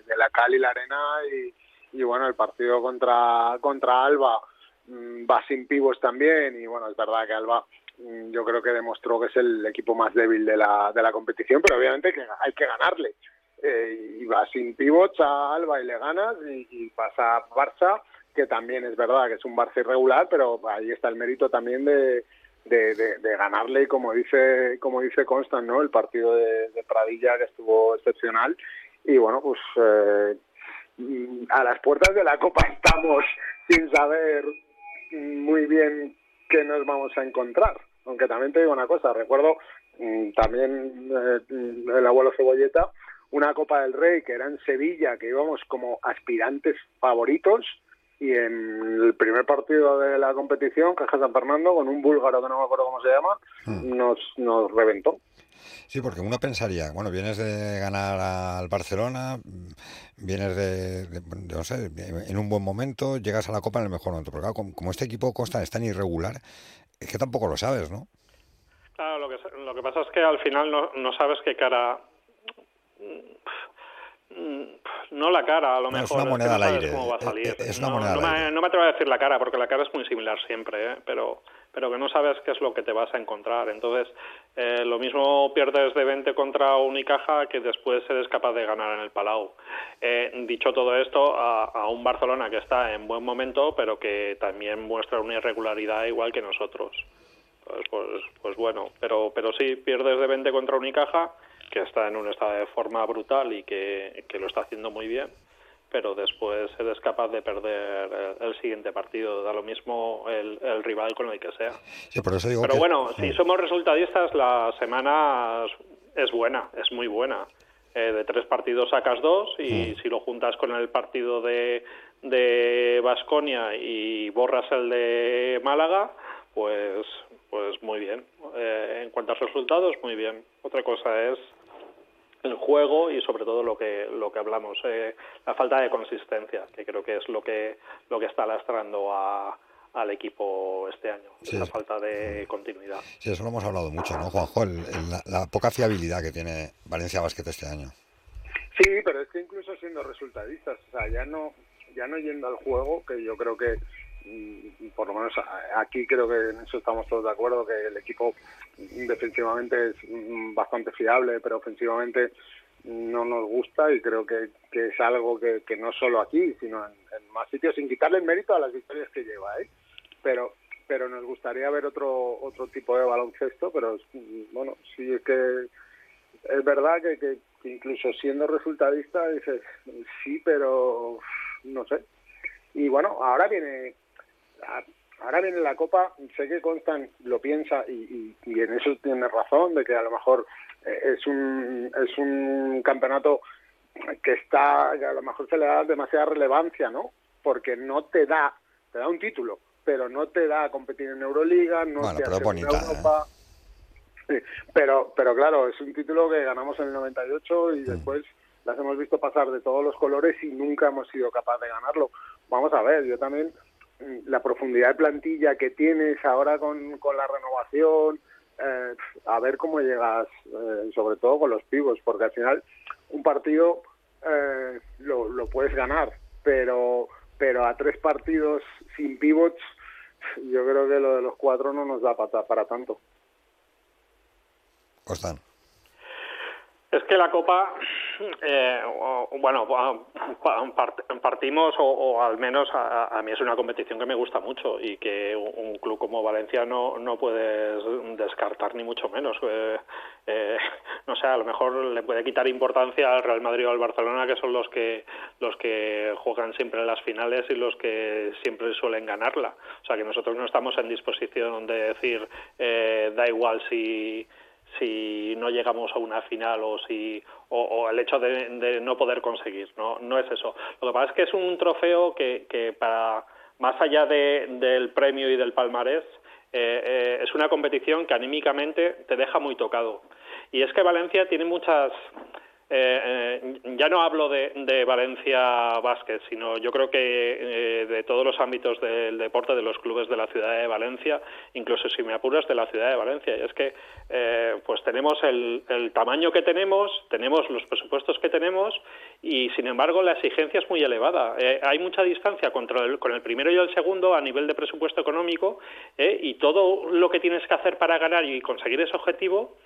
de, la cal y la arena y, y bueno, el partido contra, contra Alba mm, va sin pivos también y bueno, es verdad que Alba mm, yo creo que demostró que es el equipo más débil de la, de la competición, pero obviamente que hay que ganarle. Eh, y vas sin pivots a Alba y le ganas y, y vas a Barça, que también es verdad que es un Barça irregular, pero ahí está el mérito también de, de, de- ganarle y como dice como dice Constant, ¿no? El partido de, Pradilla que estuvo excepcional y bueno, pues eh, a las puertas de la Copa *laughs* estamos sin saber muy bien qué nos vamos a encontrar. Aunque también te digo una cosa, recuerdo mm, también eh, el abuelo Cebolleta, una Copa del Rey que era en Sevilla, que íbamos como aspirantes favoritos y en el primer partido de la competición, Caja San Fernando, con un búlgaro que no me acuerdo cómo se llama, nos, nos reventó. Sí, porque uno pensaría, bueno, vienes de ganar al Barcelona, vienes de, de- de- no sé, en un buen momento, llegas a la Copa en el mejor momento. Pero claro, como, como este equipo Costa es tan irregular, es que tampoco lo sabes, ¿no? Claro, lo que, lo que pasa es que al final no, no sabes qué cara. Mm, No la cara, a lo No, es mejor. una que moneda no al aire, cómo va a salir. es una no, moneda no al me, aire. no me atrevo a decir la cara, porque la cara es muy similar siempre, ¿eh? pero, pero que no sabes qué es lo que te vas a encontrar. Entonces, eh, lo mismo pierdes de 20 contra Unicaja que después eres capaz de ganar en el Palau. Eh, dicho todo esto, a, a un Barcelona que está en buen momento, pero que también muestra una irregularidad igual que nosotros. Pues, pues, pues bueno, pero, pero sí, pierdes de 20 contra Unicaja, que está en un estado de forma brutal y que, que lo está haciendo muy bien. pero después eres capaz de perder el, siguiente partido, da lo mismo el, rival con el que sea. pero bueno, si somos resultadistas, la semana es buena, es muy buena. Eh, de tres partidos sacas dos y si lo juntas con el partido de de Basconia y borras el de Málaga, pues pues muy bien. Eh, en cuanto a resultados, muy bien. Otra cosa es el juego y sobre todo lo que lo que hablamos eh, la falta de consistencia que creo que es lo que lo que está lastrando a, al equipo este año la falta de continuidad sí eso lo hemos hablado mucho no Juanjo la, poca fiabilidad que tiene Valencia Basket este año sí pero es que incluso siendo resultadistas o sea ya no ya no yendo al juego que yo creo que por lo menos aquí creo que en eso estamos todos de acuerdo que el equipo defensivamente es mm, bastante fiable, pero ofensivamente no nos gusta y creo que, que es algo que, no solo aquí, sino en, más sitios, sin quitarle el mérito a las victorias que lleva, ¿eh? Pero pero nos gustaría ver otro otro tipo de baloncesto, pero bueno, sí es que es verdad que, que, incluso siendo resultadista dices sí, pero no sé. Y bueno, ahora viene ahora viene la Copa, sé que Constant lo piensa y, y, en eso tiene razón, de que a lo mejor eh, es un, es un campeonato que está, a lo mejor se le da demasiada relevancia, ¿no? Porque no te da, te da un título, pero no te da competir en Euroliga, no te pero en Europa. pero, pero claro, es un título que ganamos en el 98 y después las hemos visto pasar de todos los colores y nunca hemos sido capaces de ganarlo. Vamos a ver, yo también Mm, la profundidad de plantilla que tienes ahora con, con la renovación, eh, a ver cómo llegas, eh, sobre todo con los pivos, porque al final un partido eh, lo, lo puedes ganar, pero, pero a tres partidos sin pivots, yo creo que lo de los cuatro no nos da para, para tanto. Costan. Es que la Copa, eh, bueno, partimos, o, al menos a, mí es una competición que me gusta mucho y que un, club como Valencia no, no puedes descartar ni mucho menos. Eh, eh, no sé, a lo mejor le puede quitar importancia al Real Madrid o al Barcelona, que son los que, los que juegan siempre en las finales y los que siempre suelen ganarla. O sea que nosotros no estamos en disposición de decir, da igual si si no llegamos a una final o si o, el hecho de, no poder conseguir no no es eso. Lo que pasa es que es un trofeo que, que para más allá de, del premio y del palmarés eh, eh, es una competición que anímicamente te deja muy tocado. Y es que Valencia tiene muchas eh, eh, ya no hablo de, Valencia Básquet, sino yo creo que eh, de todos los ámbitos del deporte, de los clubes de la ciudad de Valencia, incluso si me apuras de la ciudad de Valencia. Y es que eh, pues tenemos el, tamaño que tenemos, tenemos los presupuestos que tenemos y sin embargo la exigencia es muy elevada. hay mucha distancia contra el, con el primero y el segundo a nivel de presupuesto económico y todo lo que tienes que hacer para ganar y conseguir ese objetivo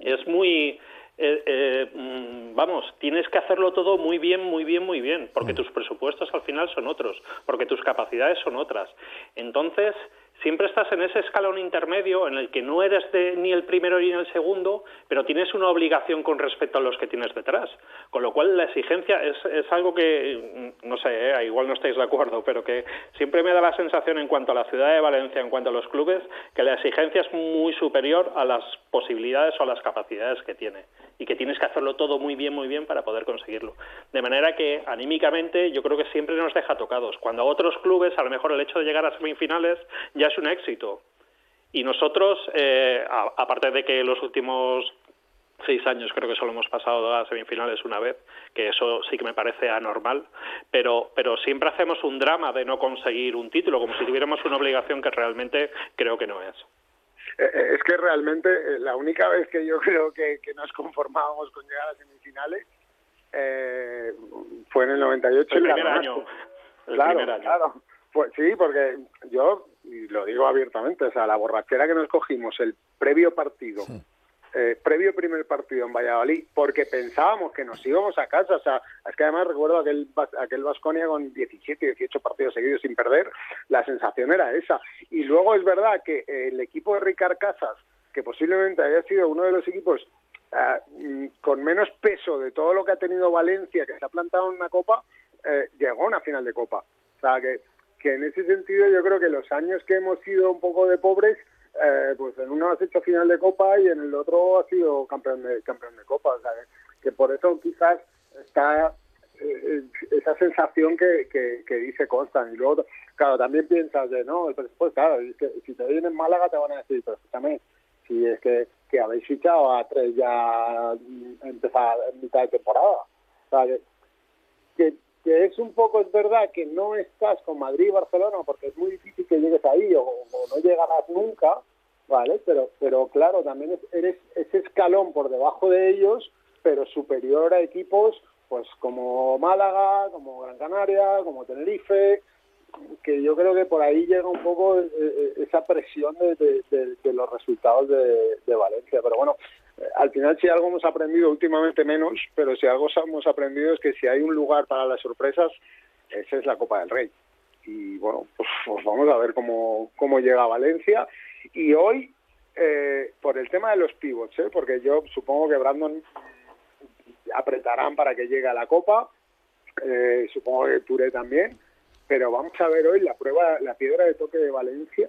es muy eh, eh, mm, vamos, tienes que hacerlo todo muy bien, muy bien, muy bien, porque mm. tus presupuestos al final son otros, porque tus capacidades son otras. Entonces, siempre estás en ese escalón intermedio en el que no eres de, ni el primero ni el segundo, pero tienes una obligación con respecto a los que tienes detrás. Con lo cual la exigencia es, es algo que, mm, no sé, eh, igual no estáis de acuerdo, pero que siempre me da la sensación en cuanto a la ciudad de Valencia, en cuanto a los clubes, que la exigencia es muy superior a las posibilidades o a las capacidades que tiene y que tienes que hacerlo todo muy bien, muy bien para poder conseguirlo. De manera que anímicamente yo creo que siempre nos deja tocados. Cuando a otros clubes, a lo mejor el hecho de llegar a semifinales ya es un éxito. Y nosotros, eh, aparte de que los últimos seis años creo que solo hemos pasado a semifinales una vez, que eso sí que me parece anormal, pero, pero siempre hacemos un drama de no conseguir un título, como si tuviéramos una obligación que realmente creo que no es. Eh, eh, es que realmente la única vez que yo *laughs* creo que, nos conformábamos con llegar a semifinales fue en el 98. El primer año. El claro, primer año. claro. Pues sí, porque yo, y lo digo abiertamente, o sea, la borrachera que nos cogimos el previo partido, eh, previo primer partido en Valladolid, porque pensábamos que nos íbamos a casa, o sea, es que además recuerdo aquel aquel Vasconia con 17, 18 partidos seguidos sin perder, la sensación era esa. Y luego es verdad que el equipo de Ricard Casas, que posiblemente haya sido uno de los equipos eh, con menos peso de todo lo que ha tenido Valencia, que se ha plantado en una copa, eh, llegó a una final de Copa. O sea, que en ese sentido yo creo que los años que hemos sido un poco de pobres, eh, pues en uno has hecho final de Copa y en el otro has sido campeón de, campeón de Copa. O sea, que, por eso quizás está eh, esa sensación que, que, dice Constant. Y luego, claro, también piensas de, no, el presupuesto, claro, es que si te vienen en Málaga te van a decir, pero escúchame, si es que, que habéis fichado a tres ya empezar en mitad de temporada. O sea, que, que es un poco, es verdad que no estás con Madrid y Barcelona porque es muy difícil que llegues ahí o, no llegarás nunca, ¿vale? Pero, pero claro, también es- eres ese escalón por debajo de ellos, pero superior a equipos pues como Málaga, como Gran Canaria, como Tenerife, que yo creo que por ahí llega un poco eh, eh, esa presión de, los resultados de, Valencia. Pero bueno, al final si algo hemos aprendido últimamente menos, pero si algo hemos aprendido es que si hay un lugar para las sorpresas, esa es la Copa del Rey. Y bueno, pues, pues vamos a ver cómo, cómo llega Valencia. Y hoy, eh, por el tema de los pivots, ¿eh? porque yo supongo que Brandon apretarán para que llegue a la Copa, eh, supongo que Touré también, pero vamos a ver hoy la prueba, la piedra de toque de Valencia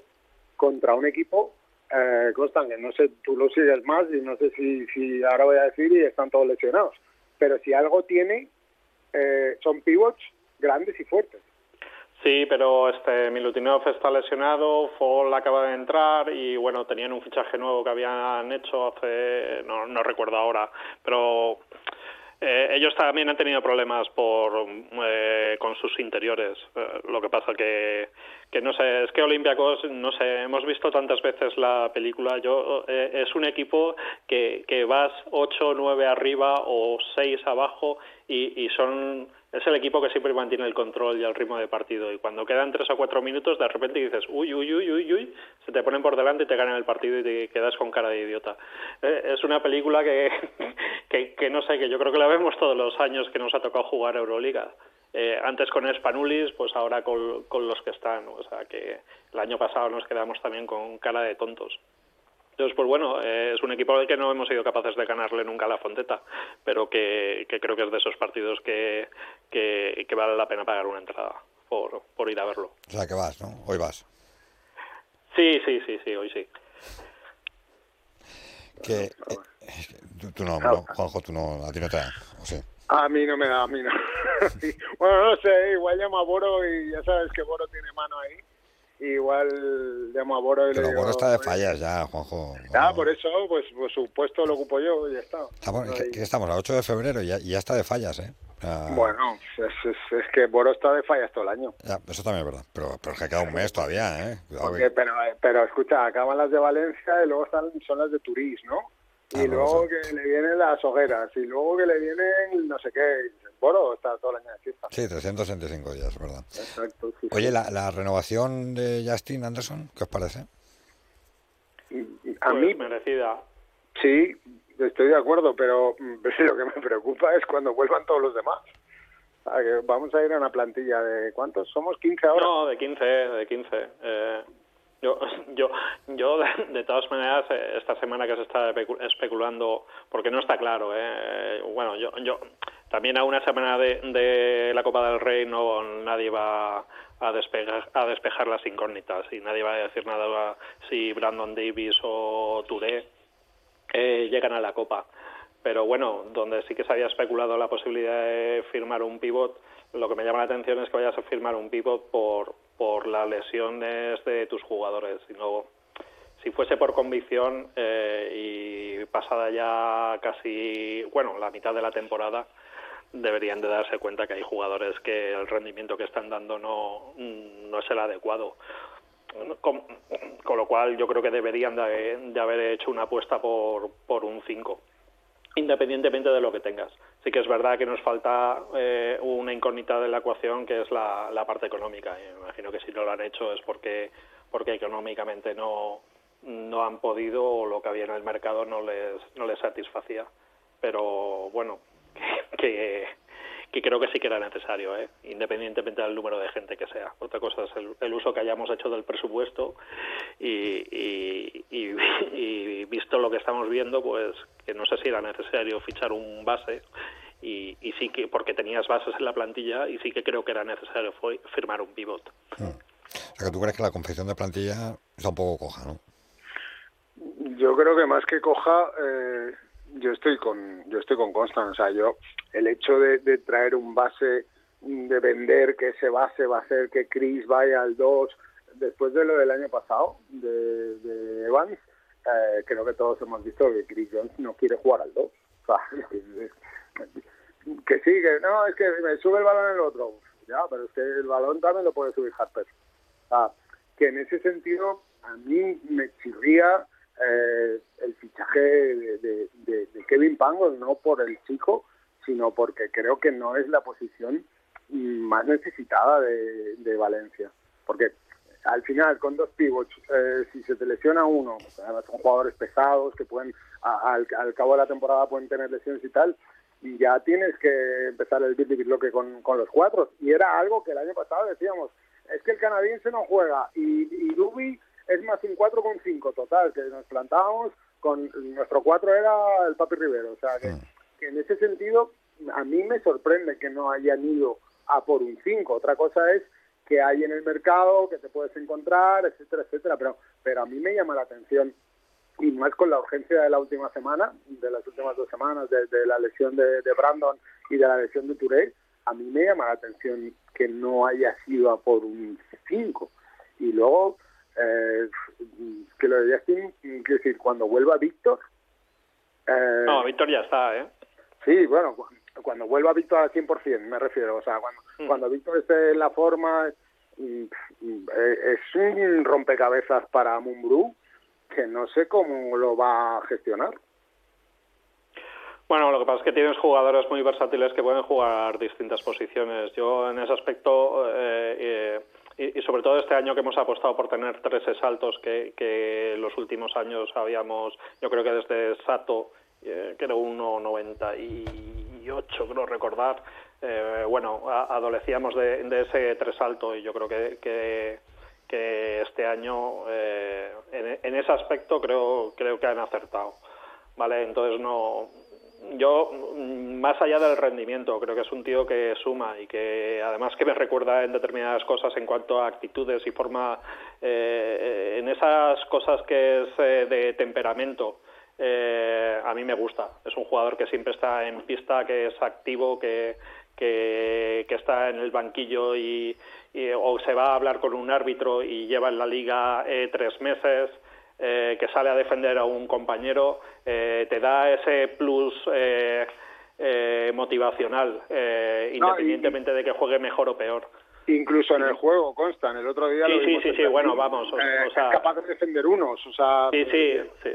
contra un equipo, eh, Constan, que no sé, tú lo sigues más y no sé si, si ahora voy a decir y están todos lesionados, pero si algo tiene, eh, son pivots grandes y fuertes. Sí, pero este Milutinov está lesionado, Fall acaba de entrar y bueno, tenían un fichaje nuevo que habían hecho hace, no, no recuerdo ahora, pero eh, ellos también han tenido problemas por eh, con sus interiores. Eh, lo que pasa que que no sé, es que Olympiacos, no sé, hemos visto tantas veces la película. Yo eh, es un equipo que que vas 8 9 arriba o 6 abajo y, y son es el equipo que siempre mantiene el control y el ritmo de partido. Y cuando quedan tres o cuatro minutos de repente dices uy uy uy uy uy se te ponen por delante y te ganan el partido y te quedas con cara de idiota. Eh, es una película que, *laughs* que no sé que yo creo que la vemos todos los años que nos ha tocado jugar Euroliga. Eh, antes con Spanulis pues ahora con, con los que están. O sea que el año pasado nos quedamos también con cara de tontos entonces, pues bueno, eh, es un equipo al que no hemos sido capaces de ganarle nunca a la Fonteta, pero que, que creo que es de esos partidos que, que, que vale la pena pagar una entrada por, por ir a verlo. O sea que vas, ¿no? Hoy vas. Sí, sí, sí, sí, hoy sí. Que, eh, tú, tú no, no, Juanjo, tú no, a ti no te da, ¿o sí? A mí no me da, a mí no. *laughs* Bueno, no sé, igual llamo a Boro y ya sabes que Boro tiene mano ahí. Igual llamo a Boro y le Pero digo... bueno está de "Oye, fallas ya, Juanjo. Ah, por eso, pues, pues su puesto lo ocupo yo y ya está. Estamos, que, que estamos a 8 de febrero y ya, ya está de fallas, ¿eh? Sea, Bueno, es, es, es que Boro está de fallas todo el año. ya, eso también es verdad, pero, pero es que queda un mes todavía, ¿eh? Cuidado Porque, que- pero, pero escucha, acaban las de Valencia y luego están, son las de Turís, ¿no? Y Ah, no lo luego que le vienen las hogueras y luego que le vienen no sé qué. Boro está todo el año de fiesta. Sí, 365 días, es verdad. Exacto. sí, Oye, sí. la, la renovación de Justin Anderson, ¿qué os parece? A Pues mí, merecida. sí, estoy de acuerdo, pero mm, *laughs* lo que me preocupa es cuando vuelvan todos los demás. Vamos a ir a una plantilla de ¿cuántos? ¿Somos 15 ahora? No, de 15, de 15. Eh, yo, yo, yo de, todas maneras, eh, esta semana que se está especu- especulando, porque no está claro, eh, bueno, yo, yo también a una semana de, de la Copa del Rey no nadie va a despejar, a despejar las incógnitas y nadie va a decir nada si Brandon Davis o Touré eh, llegan a la Copa. Pero bueno, donde sí que se había especulado la posibilidad de firmar un pivot, lo que me llama la atención es que vayas a firmar un pivot por, por las lesiones de tus jugadores. Y no, si fuese por convicción eh, y pasada ya casi, bueno, la mitad de la temporada, deberían de darse cuenta que hay jugadores que el rendimiento que están dando no, no es el adecuado. Con, con lo cual yo creo que deberían de, de haber hecho una apuesta por, por un 5 independientemente de lo que tengas. Sí que es verdad que nos falta eh, una incógnita de la ecuación que es la, parte económica. Me imagino que si no lo han hecho es porque, porque económicamente no, no han podido o lo que había en el mercado no les, no les satisfacía. Pero bueno, *laughs* que, que creo que sí que era necesario, ¿eh? independientemente del número de gente que sea. Otra cosa es el, el uso que hayamos hecho del presupuesto y, y, y, *laughs* y visto lo que estamos viendo, pues que no sé si era necesario fichar un base y, y sí que porque tenías bases en la plantilla y sí que creo que era necesario fue firmar un pivot. O sea, que tú crees que la confección de plantilla está un poco coja, ¿no? Yo creo que más que coja, eh, yo estoy con yo estoy con Constant. O sea, yo el hecho de, traer un base, de vender que ese base va a hacer que Chris vaya al 2, después de lo del año pasado, de, de Evans, eh, creo que todos hemos visto que Chris Jones no quiere jugar al 2. O sea, *laughs* que sí, que no, es que me sube el balón el otro. Ya, pero es que el balón también lo puede subir Harper. O sea, que en ese sentido a mí me chirría eh, el fichaje de, de, Kevin Pangos, no por el chico, sino porque creo que no es la posición más necesitada de, de Valencia. Porque al final, con dos pivots, eh, si se te lesiona uno, son jugadores pesados que pueden, a, al, al, cabo de la temporada pueden tener lesiones y tal, y ya tienes que empezar el beat bloque con, con los cuatro. Y era algo que el año pasado decíamos, es que el canadiense no juega y, y es más un 4 con 5 total, que nos plantábamos con nuestro 4 era el Papi Rivero, o sea que, que, en ese sentido a mí me sorprende que no hayan ido a por un 5, otra cosa es que hay en el mercado, que te puedes encontrar, etcétera, etcétera, pero, pero a mí me llama la atención y es con la urgencia de la última semana, de las últimas dos semanas, de, de la lesión de, de, Brandon y de la lesión de Touré, a mí me llama la atención que no haya sido a por un 5. Y luego, eh, que lo de Justin, quiero decir, cuando vuelva Víctor... Eh, no, Víctor ya está, ¿eh? Sí, bueno, cuando vuelva Víctor al 100%, me refiero, o sea, cuando, mm. cuando Víctor esté en la forma, es un rompecabezas para Mumbrú que no sé cómo lo va a gestionar. Bueno, lo que pasa es que tienes jugadores muy versátiles que pueden jugar distintas posiciones. Yo en ese aspecto, eh, eh, y, sobre todo este año que hemos apostado por tener tres saltos que, que los últimos años habíamos, yo creo que desde Sato, eh, que era 1,98 creo recordar, eh, bueno, adolecíamos de, ese tres salto y yo creo que, que que este año eh, en, en, ese aspecto creo creo que han acertado vale entonces no yo más allá del rendimiento creo que es un tío que suma y que además que me recuerda en determinadas cosas en cuanto a actitudes y forma eh, en esas cosas que es eh, de temperamento eh, a mí me gusta. Es un jugador que siempre está en pista que es activo que que, está en el banquillo y, y, o se va a hablar con un árbitro y lleva en la liga eh, tres meses, eh, que sale a defender a un compañero, eh, te da ese plus eh, eh, motivacional, eh, no, independientemente y, de que juegue mejor o peor. Incluso en el juego constan, el otro día sí, lo Sí, sí, sí, bueno, vamos. O, o sea, es capaz de defender unos, o sea... Sí, sí, sí.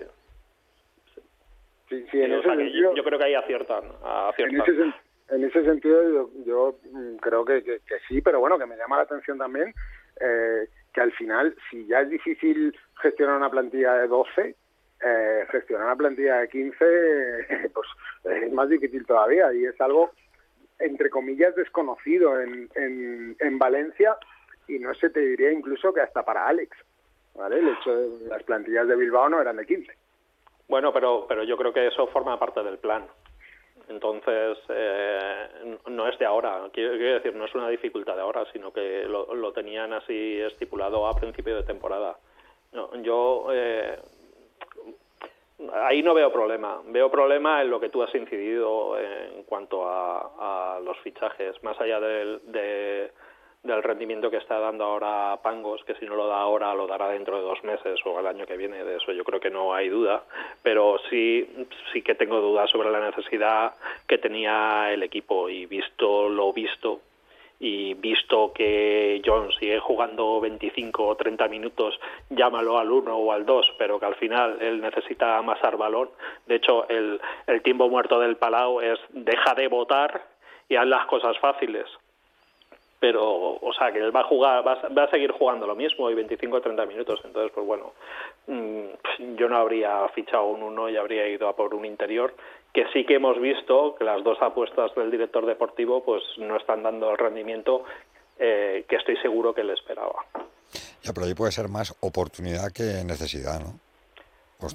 Sí, sí, en ese sea, sentido, yo, yo, creo que ahí aciertan. aciertan. En ese sentido, en ese sentido yo, yo creo que, que, que, sí, pero bueno, que me llama la atención también eh, que al final, si ya es difícil gestionar una plantilla de 12, eh, gestionar una plantilla de 15, *laughs* pues es más difícil todavía y es algo, entre comillas, desconocido en, en, en Valencia y no se te diría incluso que hasta para Alex. ¿vale? El hecho de las plantillas de Bilbao no eran de 15. Bueno, pero, pero yo creo que eso forma parte del plan. Entonces, eh, no es de ahora, quiero, decir, no es una dificultad de ahora, sino que lo, lo tenían así estipulado a principio de temporada. No, yo eh, ahí no veo problema. Veo problema en lo que tú has incidido en cuanto a, a los fichajes, más allá del, de, del rendimiento que está dando ahora Pangos, que si no lo da ahora lo dará dentro de dos meses o el año que viene, de eso yo creo que no hay duda, pero sí, sí que tengo dudas sobre la necesidad que tenía el equipo y visto lo visto y visto que John sigue jugando 25 o 30 minutos, llámalo al 1 o al 2, pero que al final él necesita amasar balón. De hecho, el, el tiempo muerto del Palau es deja de votar y haz las cosas fáciles pero o sea que él va a jugar va a, va a seguir jugando lo mismo y 25 o 30 minutos. Entonces pues bueno mmm, yo no habría fichado un uno y habría ido a por un interior que sí que hemos visto que las dos apuestas del director deportivo pues no están dando el rendimiento eh, que estoy seguro que él esperaba. Ya pero ahí puede ser más oportunidad que necesidad no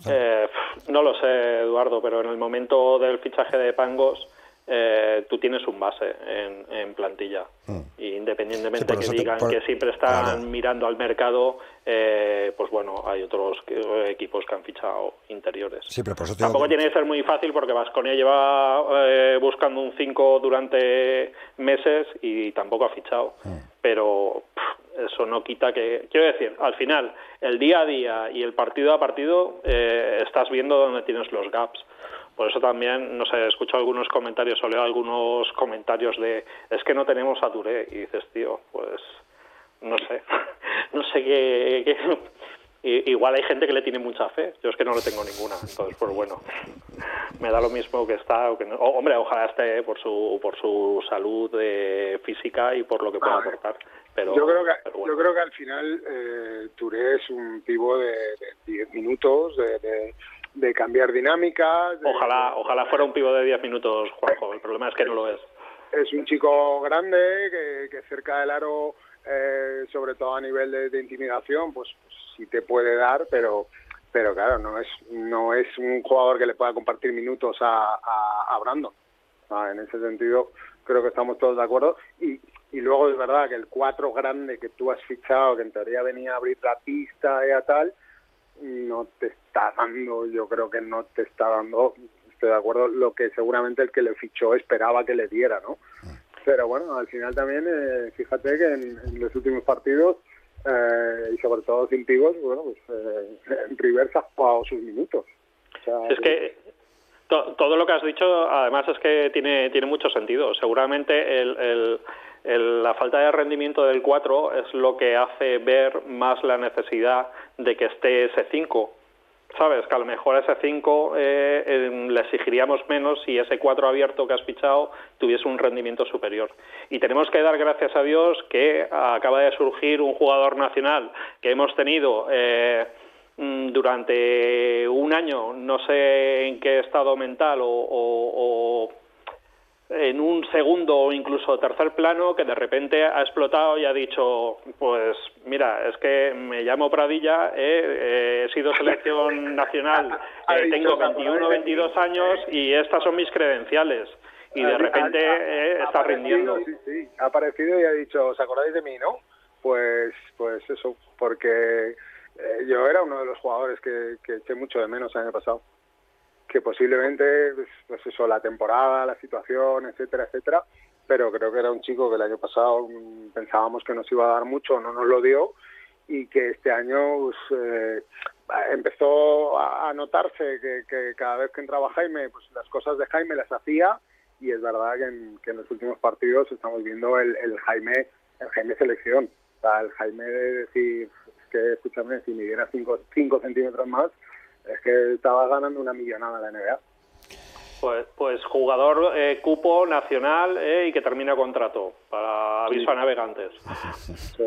eh, no lo sé Eduardo pero en el momento del fichaje de Pangos eh, tú tienes un base en, en plantilla. Mm. Y independientemente Sí, que te- digan por- que siempre están claro. mirando al mercado, eh, pues bueno, hay otros equipos que han fichado interiores. Sí, pero por eso Tampoco que- tiene que ser muy fácil porque Vasconia lleva eh, buscando un 5 durante meses y tampoco ha fichado. Pero pff, eso no quita que... Quiero decir, al final, el día a día y el partido a partido eh, estás viendo dónde tienes los gaps. Por eso también, no sé, he escuchado algunos comentarios o leo algunos comentarios de es que no tenemos a Touré. Y dices, tío, pues no sé, *laughs* no sé qué, qué- Igual hay gente que le tiene mucha fe, yo es que no le tengo ninguna, entonces pues bueno, me da lo mismo que está o que no. O- hombre, ojalá esté por su por su salud eh, física y por lo que pueda aportar, pero yo creo que pero bueno. yo creo que al final eh, Touré es un pivo de, de 10 minutos de, de, de cambiar dinámicas de- ojalá ojalá fuera un pivo de 10 minutos, Juanjo, el problema es que no lo es. es un chico grande que, que cerca del aro eh, sobre todo a nivel de, de intimidación pues, pues sí te puede dar pero pero claro no es no es un jugador que le pueda compartir minutos a, a, a Brandon Ah, en ese sentido creo que estamos todos de acuerdo y y luego es verdad que el cuatro grande que tú has fichado que en teoría venía a abrir la pista y a tal no te está dando, yo creo que no te está dando, estoy de acuerdo, lo que seguramente el que le fichó esperaba que le diera, ¿no? Pero bueno, al final también, eh, fíjate que en, en los últimos partidos, eh, y sobre todo sin pivos, bueno, pues eh, *laughs* Rivers ha jugado sus minutos. O sea, Es que to- todo lo que has dicho, además, es que tiene, tiene mucho sentido. Seguramente el, el- el- la falta de rendimiento del 4 es lo que hace ver más la necesidad de que esté ese 5. ¿Sabes? Que a lo mejor ese 5 eh, le exigiríamos menos si ese 4 abierto que has fichado tuviese un rendimiento superior. Y tenemos que dar gracias a Dios que acaba de surgir un jugador nacional que hemos tenido. eh, mm, durante un año, no sé en qué estado mental o, o- o en un segundo o incluso tercer plano, que de repente ha explotado y ha dicho, pues mira, es que me llamo Pradilla, eh, eh, he sido selección *laughs* nacional, eh, tengo ¿os acordáis 21 de 22 años y estas son mis credenciales. Y de Ha- repente eh, está rindiendo. Sí, sí, ha aparecido y ha dicho, ¿os acordáis de mí, no? Pues, pues eso, porque eh, yo era uno de los jugadores que, que eché mucho de menos el año pasado. Que posiblemente, pues, pues eso, la temporada, la situación, etcétera, etcétera, pero creo que era un chico que el año pasado mm, pensábamos que nos iba a dar mucho, no nos lo dio, y que este año pues, eh, empezó a notarse que, cada vez que entraba Jaime, pues las cosas de Jaime las hacía y es verdad que en, que en los últimos partidos estamos viendo el, el Jaime el Jaime selección, el Jaime de decir, es que escúchame, si midiera 5 centímetros más, es que estaba ganando una millonada la NBA. Pues, pues jugador eh, cupo nacional eh, y que termina contrato para aviso a navegantes. *laughs*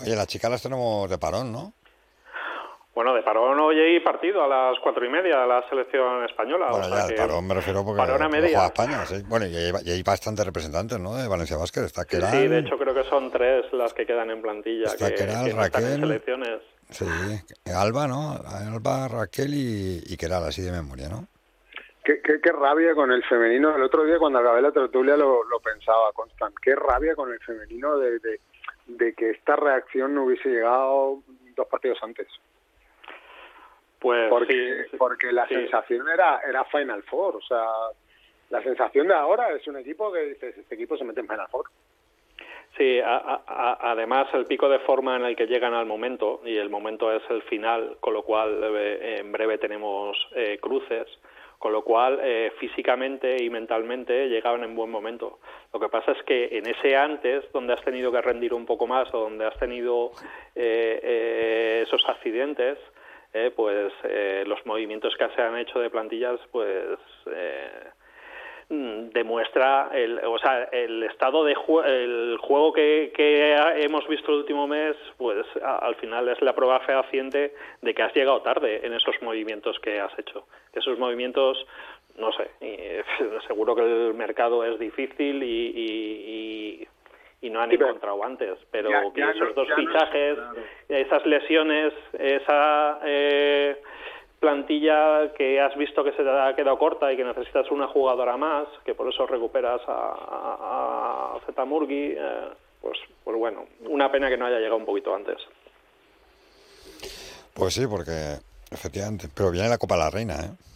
Oye, las chicas las tenemos de parón, ¿no? Bueno, de parón hoy hay partido a las cuatro y media de la selección española. Bueno, o sea ya, que de parón me refiero porque parón a porque media. juega España, sí. Bueno, y hay, y hay bastantes representantes, ¿no? De Valencia Vázquez. Está Keral, Sí, de hecho creo que son tres las que quedan en plantilla Está que, Keral, que no están en Raquel. selecciones. Sí, Alba, ¿no? Alba, Raquel y, y Keral, así de memoria, ¿no? Qué, qué, qué rabia con el femenino. El otro día cuando acabé la tertulia lo, lo pensaba, Constant. Qué rabia con el femenino de, de, de que esta reacción no hubiese llegado dos partidos antes. Pues porque, sí, sí, porque la sí. sensación era, era Final Four. O sea, la sensación de ahora es un equipo que dices, este equipo se mete en Final Four. Sí, a- a- además el pico de forma en el que llegan al momento, y el momento es el final, con lo cual eh, en breve tenemos eh, cruces, con lo cual eh, físicamente y mentalmente llegaban en buen momento. Lo que pasa es que en ese antes, donde has tenido que rendir un poco más o donde has tenido eh, eh, esos accidentes, pues los movimientos que se han hecho de plantillas, pues demuestra el, o sea, el estado de jue- el juego que, que hemos visto el último mes, pues a- al final es la prueba fehaciente de que has llegado tarde en esos movimientos que has hecho. Que esos movimientos, no sé, y, *laughs* seguro que el mercado es difícil y, y- y- y no han Sí, encontrado antes, pero Ya- esos no- dos no- fichajes, claro. esas lesiones, esa eh, plantilla que has visto que se te ha quedado corta y que necesitas una jugadora más, que por eso recuperas a, a, eh, pues, pues bueno, una pena que no haya llegado un poquito antes. Pues sí, porque efectivamente, pero viene la Copa de la Reina, ¿eh?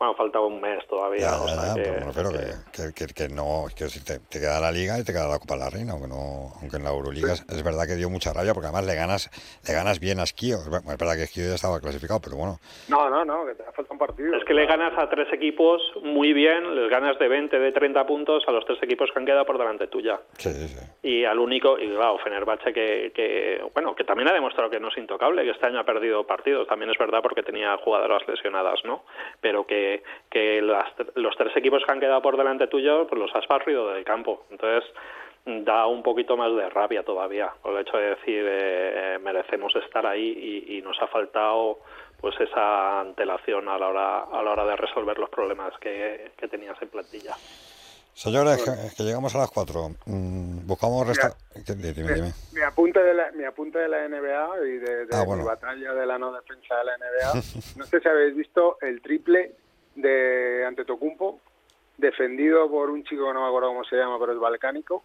Bueno, faltaba un mes todavía. Ya, o ya, sea ya, que- pero me refiero que, que, que- que no, es que te, te queda la Liga y te queda la Copa de la Reina, aunque no, aunque en la Euroliga es, es verdad que dio mucha rabia porque además le ganas, le ganas bien a Esquío. Es ver- es verdad que Esquío ya estaba clasificado, pero bueno, No, no, no, que te falta un partido. Es que le ganas a tres equipos muy bien, les ganas de 20, de 30 puntos a los tres equipos que han quedado por delante tuya. sí, sí. Y al único, y claro, Fenerbahce que, que, bueno, que también ha demostrado que no es intocable, que este año ha perdido partidos, también es verdad porque tenía jugadoras lesionadas, ¿no? Pero que, que las- los tres equipos que han quedado por delante tuyo, pues los has barrido del campo. Entonces, da un poquito más de rabia todavía, por el hecho de decir, eh, merecemos estar ahí y, y nos ha faltado pues esa antelación a la hora a la hora de resolver los problemas que, que tenías en plantilla. Señores, que, que llegamos a las 4. buscamos resta... ¿Qué- Dime, dime. Mi apunte de la, mi apunte de la NBA y de, de Ah, mi bueno. batalla de la no defensa de la NBA. *laughs* no sé si habéis visto el triple de Antetokounmpo defendido por un chico que no me acuerdo cómo se llama, pero es balcánico,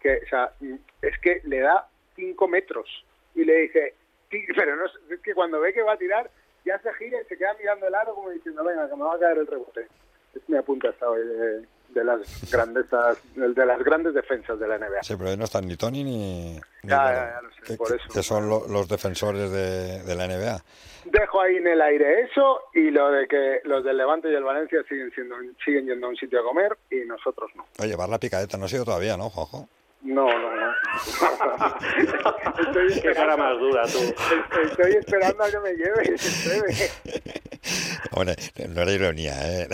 que, o sea, mm, es que le da 5 metros y le dice, *laughs* pero no, es que cuando ve que va a tirar, ya se gira y se queda mirando el aro como diciendo, venga, que me va a caer el rebote. Es mi apunte hasta hoy de, de las grandezas, de las grandes defensas de la NBA. Sí, pero ahí no están ni Tony ni... ni Ya, ya, ya lo sé, que, por eso. que son lo- los defensores de, de la NBA. Dejo ahí en el aire eso y lo de que los del Levante y el Valencia siguen siendo siguen yendo a un sitio a comer y nosotros no. Oye, llevar la picadeta no ha sido todavía, ¿no, Juanjo? No, no, no. *laughs* Estoy Qué cara esperando, más dura tú. estoy esperando a que me lleves. *laughs* Bueno, no era ironía, ¿eh?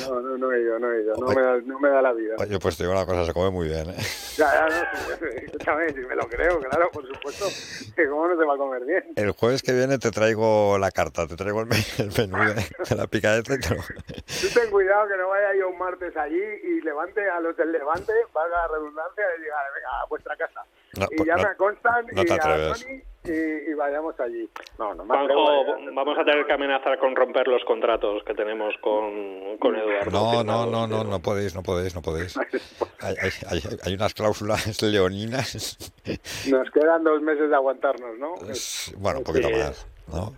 No, no, no he ido, no he ido. No me da, no me da la vida. Oye, pues te digo una cosa, se come muy bien, ¿eh? Ya, ya, no, escúchame, si me lo creo, claro, por supuesto. Que cómo no se va a comer bien. El jueves que viene te traigo la carta, te traigo el, me- el menú de, de la picadeta y te lo- Tú ten cuidado que no vaya yo un martes allí y levante a los del Levante, valga la redundancia, y diga, venga, a vuestra casa. No, y pues ya no- me constan no y te a atreves. Tony y, y vayamos allí. No, Juanjo, vamos a tener que amenazar con romper los contratos que tenemos con, con Eduardo. No, no, no, no, no podéis, no podéis, no podéis. *laughs* Hay, hay, hay, hay unas cláusulas *laughs* leoninas. Nos quedan dos meses de aguantarnos, ¿no? Bueno, un poquito Sí. más, ¿no?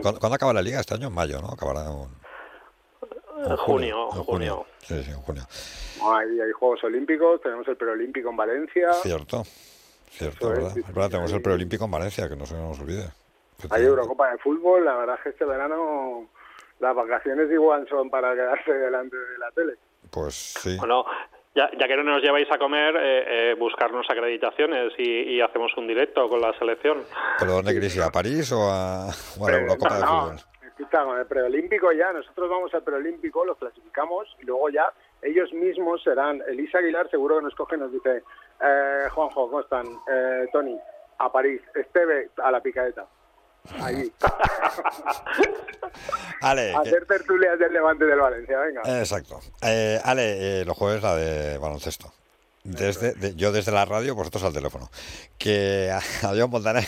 ¿Cuándo, cuándo acaba la liga? Este año en mayo, ¿no? Acabará en, En junio, en junio. Sí, sí, en junio. Hay, hay Juegos Olímpicos, tenemos el preolímpico en Valencia, Cierto, cierto, ¿verdad? sí, Es verdad, sí, tenemos el preolímpico en Valencia, que no se nos olvide. hay Eurocopa de Fútbol. La verdad es que este verano las vacaciones igual son para quedarse delante de la tele. Pues sí. Bueno, ya, ya que no nos lleváis a comer, eh, eh, buscarnos acreditaciones y, y hacemos un directo con la selección. ¿Pero dónde queréis ir? ¿A París o a, o a la Eurocopa de no, Fútbol? Escucha, con el preolímpico ya, nosotros vamos al preolímpico, los clasificamos y luego ya ellos mismos serán, Elisa Aguilar seguro que nos coge y nos dice, eh, Juanjo, ¿cómo están? Eh, Tony, a París, Esteve, a la picadeta. Allí. *laughs* Ale, Hacer tertulias del Levante y del Valencia, venga. Exacto. Eh, Ale, eh, los jueves la de baloncesto. Desde, de- yo desde la radio, vosotros al teléfono. Que *laughs* adiós, Montaner.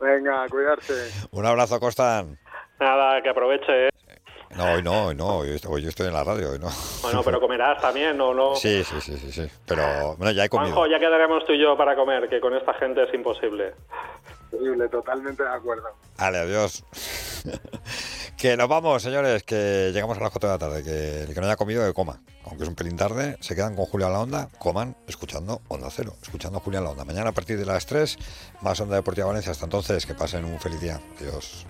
Venga, cuidarse. Un abrazo, Costan. Nada, que aproveche. ¿eh? No, hoy no, hoy no. Hoy estoy, hoy estoy en la radio, hoy no. Bueno, pero comerás también, ¿o no? Sí, sí, sí, sí, sí. Pero bueno, ya he comido. Juanjo, ya quedaremos tú y yo para comer, que con esta gente es imposible. Posible, totalmente de acuerdo. Ale, adiós. *laughs* que nos vamos, señores, que llegamos a las 4 de la tarde. Que el que no haya comido, que coma. Aunque es un pelín tarde, se quedan con Julia La Onda, coman escuchando Onda Cero, escuchando a Julia La Onda. Mañana a partir de las 3, más Onda Deportiva Valencia. Hasta entonces, que pasen un feliz día. Adiós.